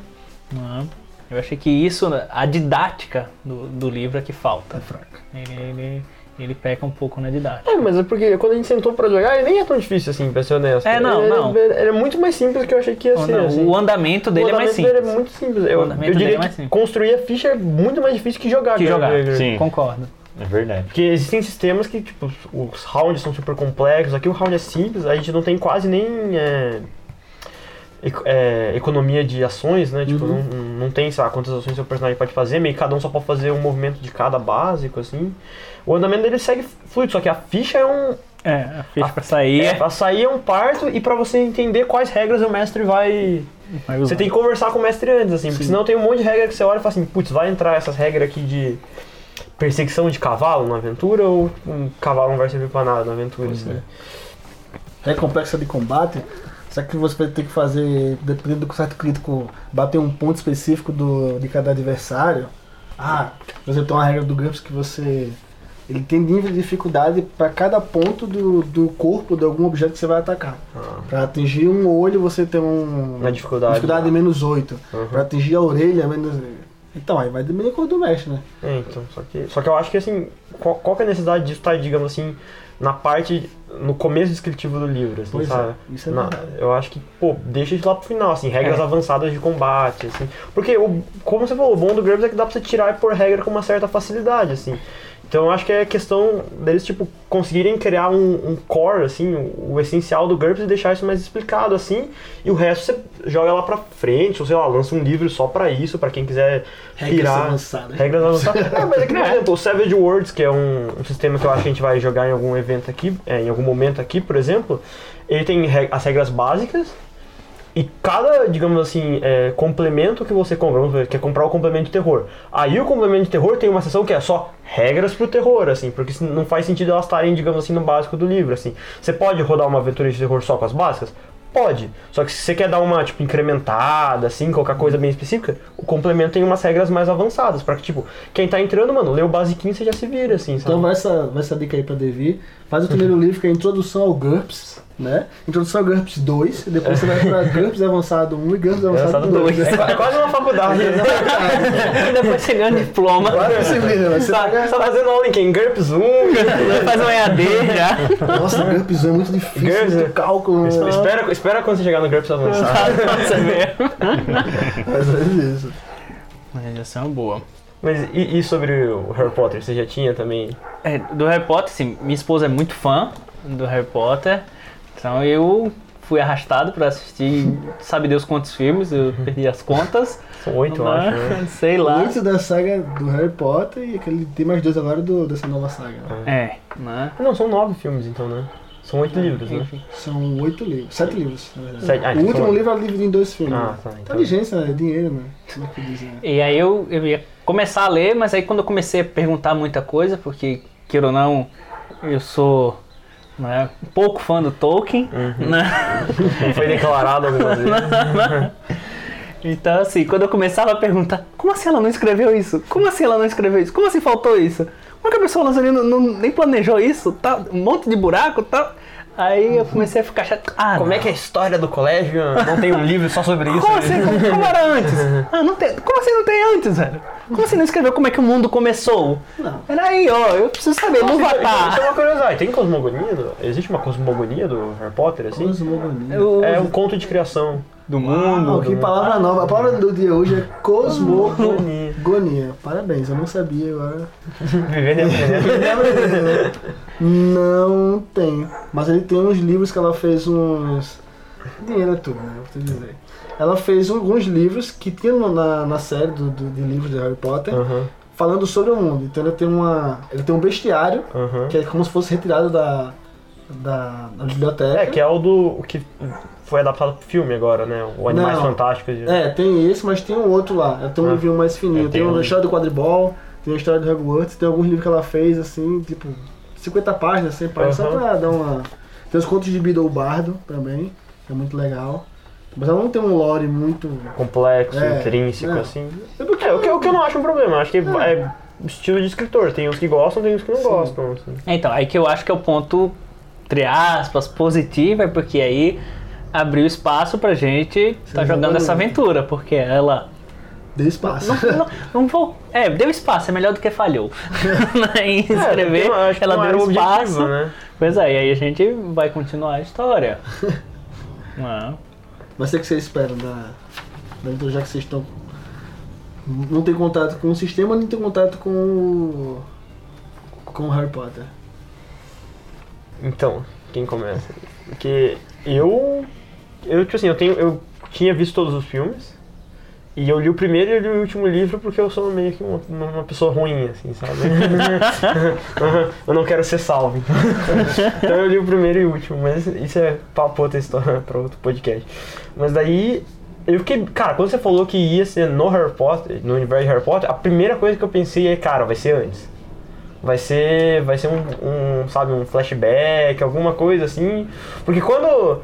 Eu achei que isso, a didática do, do livro é que falta. Tá fraca. Ele, ele, ele peca um pouco na didática. É, mas é porque quando a gente sentou pra jogar, ele nem é tão difícil assim, pra ser honesto. É, não, ele, não. Ele, ele é muito mais simples do que eu achei que ia ser. não, assim. o andamento dele O é mais andamento simples. dele é muito simples. O Eu, andamento eu dele diria é mais que simples. construir a ficha é muito mais difícil que jogar. Que jogar. Gregor. Sim. Concordo. É verdade. Porque existem sistemas que, tipo, os rounds são super complexos. Aqui o round é simples, a gente não tem quase nem é, é, economia de ações, né? Tipo, Uhum. não, não tem, sei lá, quantas ações seu personagem pode fazer, meio que cada um só pode fazer um movimento de cada básico, assim. O andamento dele segue fluido, só que a ficha é um. É, a ficha pra sair. É, pra sair é um parto e pra você entender quais regras o mestre vai. vai Você tem que conversar com o mestre antes, assim, porque senão tem um monte de regra que você olha e fala assim, putz, vai entrar essas regras aqui de perseguição de cavalo na aventura ou um cavalo não vai servir pra nada na aventura, assim. Recompensa de combate. Será que você vai ter que fazer, dependendo do certo crítico, bater um ponto específico do, de cada adversário? Ah, por exemplo, tem uma regra do GURPS que você. Ele tem nível de dificuldade para cada ponto do, do corpo de algum objeto que você vai atacar. Ah. Para atingir um olho, você tem um. Na dificuldade. dificuldade de menos 8. Uhum. Para atingir a orelha, menos. Então, aí vai diminuir a cor do mestre, né? É, então, só que, só que eu acho que assim, qual, qual que é a necessidade disso estar, digamos assim, na parte, no começo descritivo do livro, assim, Pois é, sabe? isso é Na- eu acho que, pô, deixa isso lá pro final, assim, regras É. avançadas de combate, assim. Porque, o, como você falou, o bom do GURPS é que dá pra você tirar e pôr regra com uma certa facilidade, assim. Então eu acho que é questão deles, tipo, conseguirem criar um, um core, assim, o, o essencial do GURPS e deixar isso mais explicado, assim, e o resto você joga lá pra frente, ou sei lá, lança um livro só pra isso, pra quem quiser Regras pirar. avançadas. Regras avançadas. [LAUGHS] é, mas é que, por exemplo, o Savage Worlds, que é um, um sistema que eu acho que a gente vai jogar em algum evento aqui, é, em algum momento aqui, por exemplo, ele tem as regras básicas, e cada, digamos assim, é, complemento que você compra, vamos ver, quer comprar o complemento de terror. Aí o complemento de terror tem uma seção que é só regras pro terror, assim, porque se- não faz sentido elas estarem, digamos assim, no básico do livro, assim. Você pode rodar uma aventura de terror só com as básicas? Pode. Só que se você quer dar uma, tipo, incrementada, assim, qualquer coisa bem específica, o complemento tem umas regras mais avançadas, pra que, tipo, quem tá entrando, mano, lê o basiquinho e você já se vira, assim, sabe? Então vai essa, vai essa dica aí pra Devi. Faz o primeiro [LAUGHS] livro que é a Introdução ao GURPS, né? Introdução ao GURPS 2, e depois você vai pra [LAUGHS] GURPS Avançado 1 e GURPS Avançado Avançado 2. dois. É qua- quase uma faculdade. E depois você ganha um diploma. Agora você vira, vai ser Tá, você tá fazendo aula em quem? GURPS 1? [LAUGHS] Faz um EAD já. Nossa, GURPS 1 é muito difícil, GURPS, muito cálculo. né? espera, espera quando você chegar no GURPS avançado. [LAUGHS] Você vê. Mas é isso. Mas essa é uma boa. Mas e, e sobre o Harry Potter? Você já tinha também? É, do Harry Potter, sim, minha esposa é muito fã do Harry Potter, então eu fui arrastado pra assistir sabe Deus quantos filmes, eu perdi as contas. São oito, eu acho, né? [LAUGHS] Sei lá. Muito da saga do Harry Potter e aquele, tem mais dois agora do, dessa nova saga. É, né? Não, são nove filmes então, né? São oito livros, né? Enfim. São oito livros, sete livros, na verdade. Sete- ah, o então último livro é dividido em dois filmes. Ah, tá. Então... Inteligência, é dinheiro, né? Como é que dizem? E aí eu, eu ia começar a ler, mas aí quando eu comecei a perguntar muita coisa, porque, queira ou não, eu sou né, um pouco fã do Tolkien, né? Não foi declarado algumas vezes. [LAUGHS] Então, assim, quando eu começava a perguntar, como assim ela não escreveu isso? Como assim ela não escreveu isso? Como assim faltou isso? Como é que a pessoa não, não- nem planejou isso? Tá, um monte de buraco tal. Aí eu comecei a ficar chato. Ah, Como não. é que é a história do colégio? Não tem um livro só sobre isso? Como assim? Como, como era antes? [LAUGHS] Ah, não tem. Como assim não tem antes, velho? Como assim não escreveu como é que o mundo começou? Não. Peraí, ó, eu preciso saber, não vai Isso é uma curiosidade. Tem cosmogonia? do- Existe uma cosmogonia do Harry Potter, assim? Cosmogonia. É um conto de criação. Do mundo. Ah, que palavra nova. A palavra do dia hoje é cosmogonia. Gonia. Parabéns, eu não sabia agora. Vivendo e aprendendo. [LAUGHS] Não tem. Mas ele tem uns livros que ela fez uns. Dinheiro é tudo, né? Vou te dizer. Ela fez alguns livros que tinham na, na série do, do- de livros de Harry Potter Aham, falando sobre o mundo. Então ele tem uma. Ele tem um bestiário, aham. que é como se fosse retirado da. Da, da biblioteca. É, que é o do o que foi adaptado pro filme agora, né? O Animais Não. Fantásticos. de- É, tem esse, mas tem um outro lá. Tem um Ah. livrinho mais fininho. É, tem um- história do quadribol, tem a história do Hogwarts, tem alguns livros que ela fez, assim, tipo, 50 páginas, 100 páginas, só Aham. pra dar uma... Tem os contos de Beedle Bardo também, que é muito legal. Mas ela não tem um lore muito... Complexo, É, intrínseco, é. assim. É porque É, o que, o que eu não acho um problema. Eu acho que é estilo de escritor. Tem uns que gostam, tem uns que não Sim. gostam. assim. Então, aí que eu acho que é o ponto, entre aspas, positivo, é porque aí abriu espaço pra gente tá jogando essa aventura, porque ela. deu espaço. Não, não, não vou. É, deu espaço, é melhor do que falhou. [LAUGHS] em É, escrever, que ela não deu espaço. objetivo, né? Pois é, e aí a gente vai continuar a história. [LAUGHS] Não. Mas o que você espera da... então, já que vocês estão... Não tem contato com o sistema, nem tem contato com com o Harry Potter. Então, quem começa? Porque eu. Eu, tipo assim, eu tenho. Eu tinha visto todos os filmes. E eu li o primeiro e eu li o último livro porque eu sou meio que uma, uma pessoa ruim, assim, sabe? [LAUGHS] eu não quero ser salvo. Então. [LAUGHS] então eu li o primeiro e o último, mas isso é papo outra história pra outro podcast. Mas daí. Eu fiquei. Cara, quando você falou que ia ser no Harry Potter, no universo de Harry Potter, a primeira coisa que eu pensei é, cara, vai ser antes vai ser vai ser um, um, sabe um flashback alguma coisa assim. Porque quando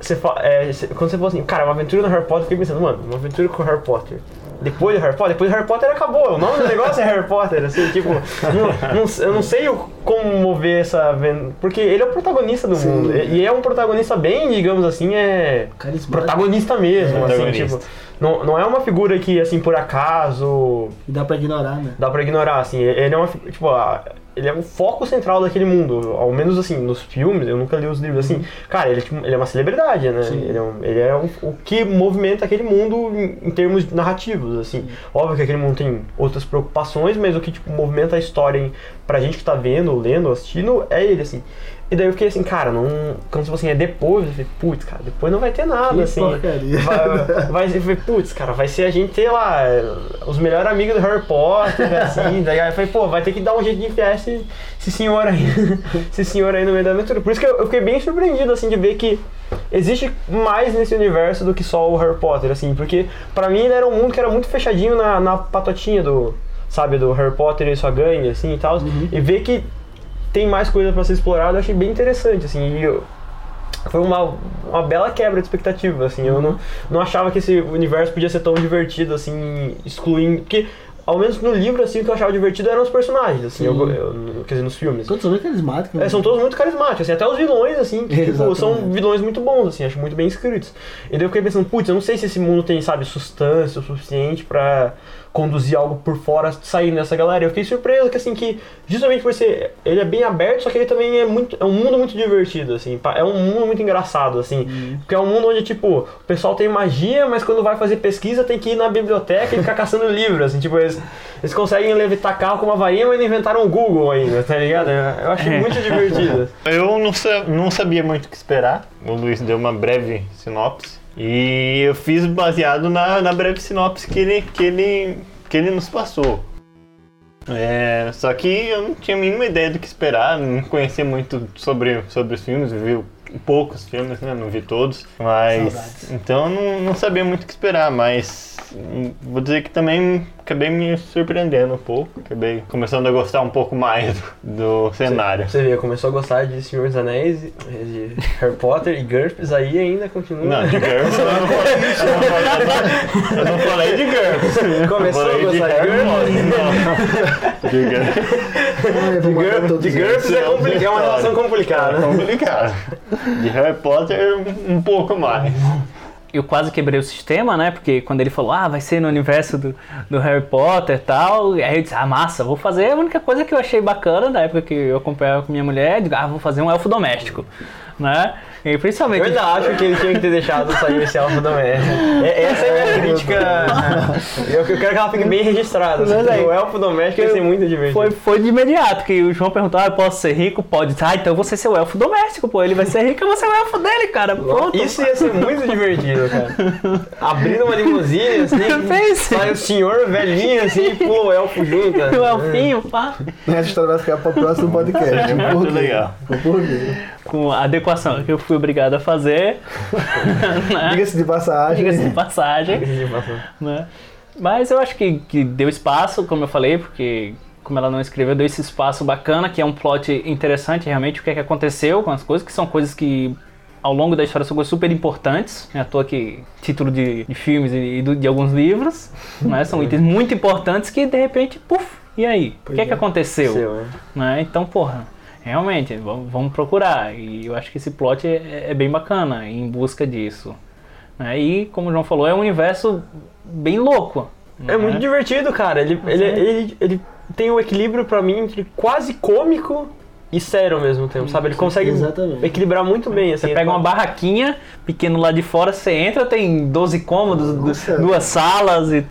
você fa- é, quando você falou assim cara uma aventura no Harry Potter eu fiquei pensando mano uma aventura com o Harry Potter depois do Harry Potter depois do Harry Potter acabou. O nome do negócio é Harry Potter assim [LAUGHS] tipo não, não- eu não sei o- como mover essa porque ele é o protagonista do Sim. mundo. E é um protagonista bem digamos assim é protagonista mesmo assim Protagonista. tipo não, não é uma figura que assim por acaso dá pra ignorar, né? dá pra ignorar, assim. Ele é uma. Tipo, a- ele é o foco central daquele mundo. Ao menos assim, nos filmes, eu nunca li os livros assim. Cara, ele é, tipo, ele é uma celebridade, né? Sim. Ele é, um- ele é o, o que movimenta aquele mundo em, em termos narrativos, assim. Óbvio que aquele mundo tem outras preocupações, mas o que tipo, movimenta a história em, pra gente que tá vendo, lendo, assistindo, é ele, assim. E daí eu fiquei assim, cara, não. Quando você falou assim, é depois, eu falei, putz, cara, depois não vai ter nada, Que assim. porcaria. Vai, vai, eu falei, putz, cara, vai ser a gente ter lá os melhores amigos do Harry Potter, assim. [LAUGHS] daí eu falei, pô, vai ter que dar um jeito de enfiar esse, esse senhor aí, [LAUGHS] esse senhor aí no meio da aventura. Por isso que eu, eu fiquei bem surpreendido, assim, de ver que existe mais nesse universo do que só o Harry Potter, assim, porque pra mim ele era um mundo que era muito fechadinho na, na patotinha do, sabe, do Harry Potter e sua gangue, assim, e tal. E ver que tem mais coisa pra ser explorada, eu achei bem interessante, assim, e eu, foi uma, uma bela quebra de expectativa, assim, eu não, não achava que esse universo podia ser tão divertido, assim, excluindo, porque ao menos no livro, assim, o que eu achava divertido eram os personagens, assim, eu, eu- quer dizer, nos filmes. Todos são bem carismáticos. né? É, são todos muito carismáticos, assim, até os vilões, assim, que tipo, são vilões muito bons, assim, acho muito bem escritos. E daí eu fiquei pensando, putz, eu não sei se esse mundo tem, sabe, substância o suficiente pra conduzir algo por fora saindo dessa galera. Eu fiquei surpreso que, assim, que justamente por ser, ele é bem aberto, só que ele também é muito, é um mundo muito divertido, assim, é um mundo muito engraçado, assim, porque é um mundo onde, tipo, o pessoal tem magia, mas quando vai fazer pesquisa tem que ir na biblioteca e ficar [LAUGHS] caçando livros, assim, tipo, eles, eles conseguem levitar carro com uma varinha, mas não inventaram o Google ainda, tá ligado? Eu achei muito divertido. [LAUGHS] Eu não, não sabia muito o que esperar. O Luiz deu uma breve sinopse. E eu fiz baseado na, na breve sinopse que ele, que, ele, que ele nos passou. É, só que eu não tinha a mínima ideia do que esperar, não conhecia muito sobre, sobre os filmes, vi poucos filmes, né? Não vi todos. Mas. Saudades. Então não, não sabia muito o que esperar, mas vou dizer que também acabei me surpreendendo um pouco. Acabei começando a gostar um pouco mais do, do cenário. Você vê, começou a gostar de Senhor dos Anéis, de Harry Potter e GURPS, aí ainda continua. Não, de GURPS eu não falei, eu não [LAUGHS] falei de GURPS. Começou a de gostar de Harry GURPS? Potter, não. De GURPS. Matar todos De. GURPS é, é uma relação complicada. É complicado. [LAUGHS] De Harry Potter, um pouco mais. eu quase quebrei o sistema, né? Porque quando ele falou, ah, vai ser no universo do, do Harry Potter e tal, aí eu disse, ah, massa, vou fazer a única coisa que eu achei bacana na época que eu acompanhava com minha mulher, ah, vou fazer um elfo doméstico, né? E principalmente. Eu ainda acho que ele tinha que ter deixado sair esse da merda. É- Essa é a minha crítica. Eu, eu quero que ela fique bem registrada. assim, aí, o elfo doméstico vai ser muito divertido. Foi, foi de imediato, que o João perguntou, ah, eu posso ser rico? Pode. Ah, então você ser o elfo doméstico, pô. Ele vai ser rico, eu vou ser o elfo dele, cara. Pronto. Isso ia ser muito divertido, cara. Abrindo uma limusine, [LAUGHS] assim, sai o senhor velhinho, assim, e pula o elfo junto. [LAUGHS] O elfinho, pá. Essa história vai ficar para o próximo podcast. É Por muito quê? legal. Por quê? Com adequação que eu fui obrigado a fazer. [LAUGHS] né? Diga-se de passagem. Diga-se de passagem. né? Mas eu acho que, que deu espaço, como eu falei, porque como ela não escreveu, deu esse espaço bacana, que é um plot interessante realmente, o que é que aconteceu com as coisas, que são coisas que ao longo da história são coisas super importantes, é à toa que título de, de filmes e do- de alguns livros, [LAUGHS] né? são itens muito importantes que de repente, puf, e aí? O que é que é. aconteceu? Seu, né? né? Então, porra, realmente, vamos, vamos procurar. E eu acho que esse plot é, é bem bacana, em busca disso. Né? E, como o João falou, é um universo bem louco. É né? muito divertido, cara. Ele, ele, ele, ele tem um equilíbrio pra mim entre quase cômico e sério ao mesmo tempo, sabe? Ele consegue Exatamente. equilibrar muito bem, assim. Você pega uma barraquinha pequeno lá de fora, você entra, tem 12 cômodos, Nossa. duas salas e.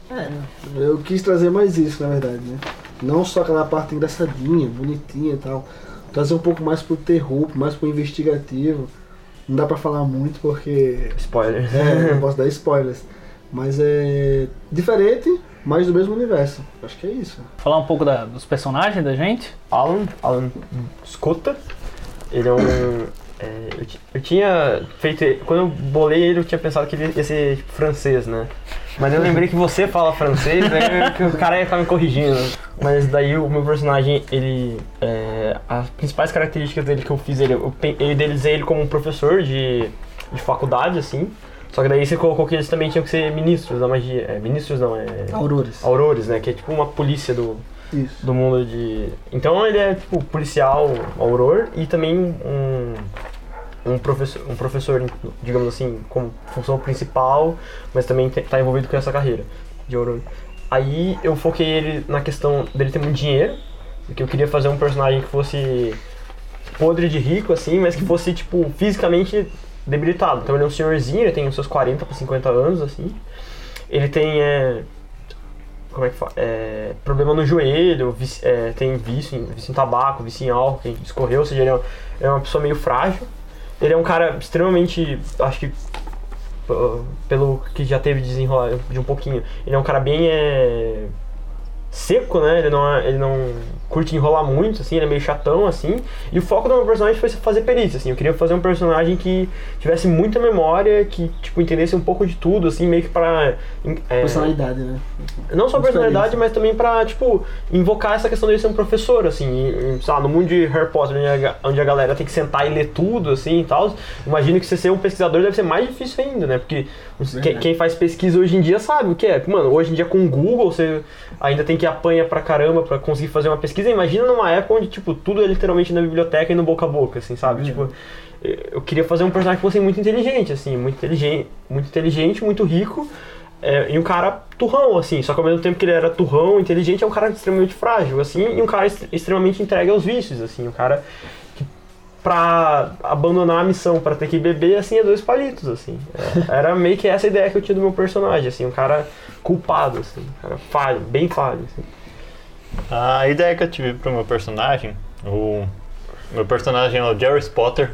Eu quis trazer mais isso, na verdade, né? Não só aquela parte engraçadinha, bonitinha e tal. Trazer um pouco mais pro terror, mais pro investigativo. Não dá pra falar muito porque Spoiler. é, não posso dar spoilers. Mas é diferente, mas do mesmo universo. Acho que é isso. Falar um pouco da- dos personagens da gente. Alan, Alan Scotta. Ele é um. é, eu, eu tinha feito. Quando eu bolei ele, eu tinha pensado que ele ia ser tipo, francês, né? Mas eu lembrei que você fala francês, né? [LAUGHS] Que o cara ia estar me corrigindo. Mas daí o meu personagem, ele. é, as principais características dele que eu fiz, ele, eu idealizei ele como um professor de, de faculdade, assim. Só que daí você colocou que eles também tinham que ser ministros da magia. É, ministros não, é. Aurores. Aurores, né? Que é tipo uma polícia do, Isso. do mundo de. Então ele é tipo policial auror e também um, um, professor, um professor, digamos assim, como função principal, mas também está envolvido com essa carreira de auror. Aí eu foquei ele na questão dele ter muito dinheiro, Porque eu queria fazer um personagem que fosse podre de rico, assim, mas que fosse, tipo, fisicamente debilitado. Então ele é um senhorzinho, ele tem uns seus 40 para 50 anos, assim. Ele tem, é, como é que fala? É, problema no joelho, é, tem vício em, vício em tabaco, vício em álcool, que escorreu, ou seja, ele é, é uma pessoa meio frágil. Ele é um cara extremamente, acho que pelo que já teve de desenrolar de um pouquinho, ele é um cara bem é, seco, né? Ele não, é- ele não curte enrolar muito, assim, ele é meio chatão, assim. E o foco do meu personagem foi fazer perícia, assim. Eu queria fazer um personagem que tivesse muita memória, que, tipo, entendesse um pouco de tudo, assim, meio que pra... é, Personalidade, né? não só personalidade, mas também pra, tipo, invocar essa questão dele ser um professor, assim, e, sei lá, no mundo de Harry Potter, onde a, onde a galera tem que sentar e ler tudo, assim, e tal, imagino que você ser um pesquisador deve ser mais difícil ainda, né, porque que- quem faz pesquisa hoje em dia sabe o que é, mano, hoje em dia com o Google você ainda tem que apanhar pra caramba pra conseguir fazer uma pesquisa, imagina numa época onde, tipo, tudo é literalmente na biblioteca e no boca a boca, assim, sabe, tipo... Eu queria fazer um personagem que fosse muito inteligente, assim, muito inteligente, muito inteligente, muito rico, é, e um cara turrão, assim, só que ao mesmo tempo que ele era turrão, inteligente, é um cara extremamente frágil, assim, e um cara est- extremamente entregue aos vícios, assim, um cara que pra abandonar a missão, pra ter que beber, assim, é dois palitos, assim. É, era meio que essa ideia que eu tinha do meu personagem, assim, um cara culpado, assim, um cara falho, bem falho, assim. A ideia que eu tive pro meu personagem, o meu personagem é o Jerry Spotter.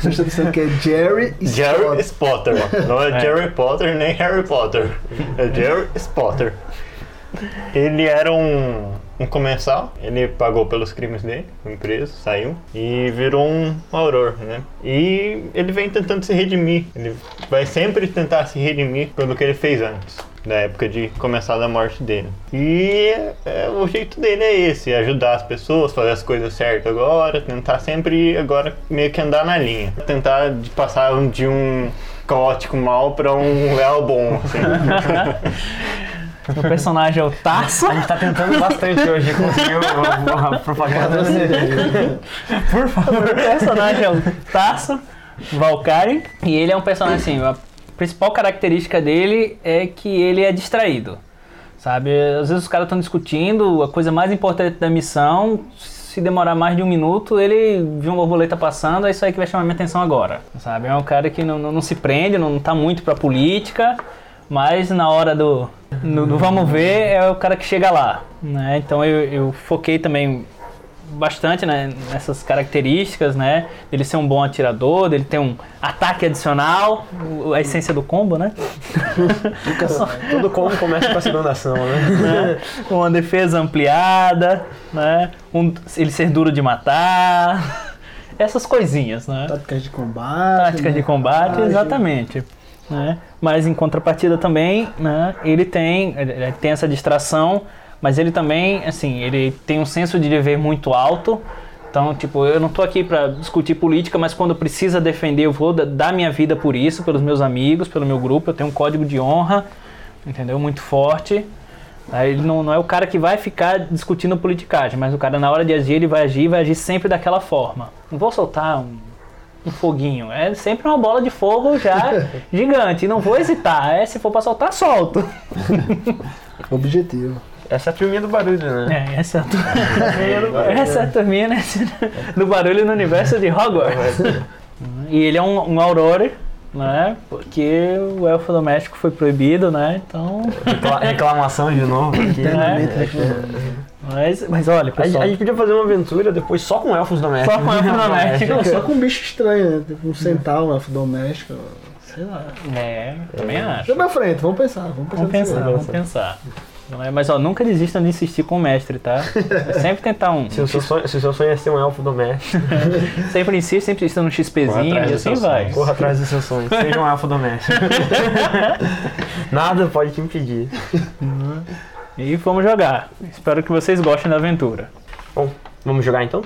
Você está dizendo que é Jerry e Jerry. Spotter. Não é, Jerry Potter nem Harry Potter. É Jerry Spotter. Ele era um, um comensal, ele pagou pelos crimes dele, foi preso, saiu e virou um auror, né? E ele vem tentando se redimir, ele vai sempre tentar se redimir pelo que ele fez antes, da época de começar da morte dele. E é, o jeito dele é esse, ajudar as pessoas, fazer as coisas certas agora, tentar sempre agora meio que andar na linha, tentar de passar de um caótico mal para um [LAUGHS] leal bom, assim. [LAUGHS] O personagem é o Tarso. A gente tá tentando bastante hoje conseguir a propaganda. Por favor, o personagem é o Tarso Valkyrie. E ele é um personagem assim, a principal característica dele é que ele é distraído. Sabe? Às vezes os caras estão discutindo a coisa mais importante da missão. Se demorar mais de um minuto, ele viu uma borboleta passando, é isso aí que vai chamar minha atenção agora. Sabe? É um cara que não, não, não se prende, não tá muito pra política, mas na hora do, no- do vamos ver é o cara que chega lá. Né? Então eu, eu foquei também bastante né, nessas características, né? Dele ser um bom atirador, dele ter um ataque adicional, a essência do combo, né? [LAUGHS] Todo como começa com a segunda ação, né? [LAUGHS] Uma defesa ampliada, né? Um- ele ser duro de matar, essas coisinhas, né? Táticas de combate. Táticas né? de combate, exatamente. Né? Mas em contrapartida também, né, ele tem, ele tem essa distração, mas ele também, assim, ele tem um senso de dever muito alto. Então, tipo, eu não tô aqui para discutir política, mas quando precisa defender, eu vou da- dar minha vida por isso, pelos meus amigos, pelo meu grupo. Eu tenho um código de honra, entendeu? Muito forte. Ele não, não é o cara que vai ficar discutindo politicagem, mas o cara na hora de agir, ele vai agir e vai agir sempre daquela forma. Não vou soltar um, um foguinho, é sempre uma bola de fogo já [LAUGHS] gigante. Não vou hesitar, é se for pra soltar, solto. [LAUGHS] Objetivo. Essa é a turminha do barulho, né? É, essa é a, tu- [LAUGHS] essa é a turminha né, do barulho no universo de Hogwarts. E ele é um, um Aurora, né? Porque o elfo doméstico foi proibido, né? Então. Recla- Reclamação de novo aqui. Eternamente É. reclamando. Mas, mas olha, A gente, pessoal. a gente podia fazer uma aventura depois só com elfos domésticos. Só com elfo [LAUGHS] doméstico. Não, só com um bicho estranho, né? Tipo um centauro, um elfo doméstico. Sei lá. É, também acho. Deixa pra frente, vamos pensar. Vamos pensar. Vamos pensar, vamos pensar. Não é, mas ó, nunca desistam de insistir com o mestre, tá? É sempre tentar um. Se o, seu sonho, se o seu sonho é ser um elfo doméstico, [LAUGHS] Sempre insiste, sempre insista no XPzinho e assim vai. corra atrás dos seus sonhos. Seja um elfo doméstico. [LAUGHS] Nada pode te impedir. E vamos jogar. Espero que vocês gostem da aventura. Bom, vamos jogar então?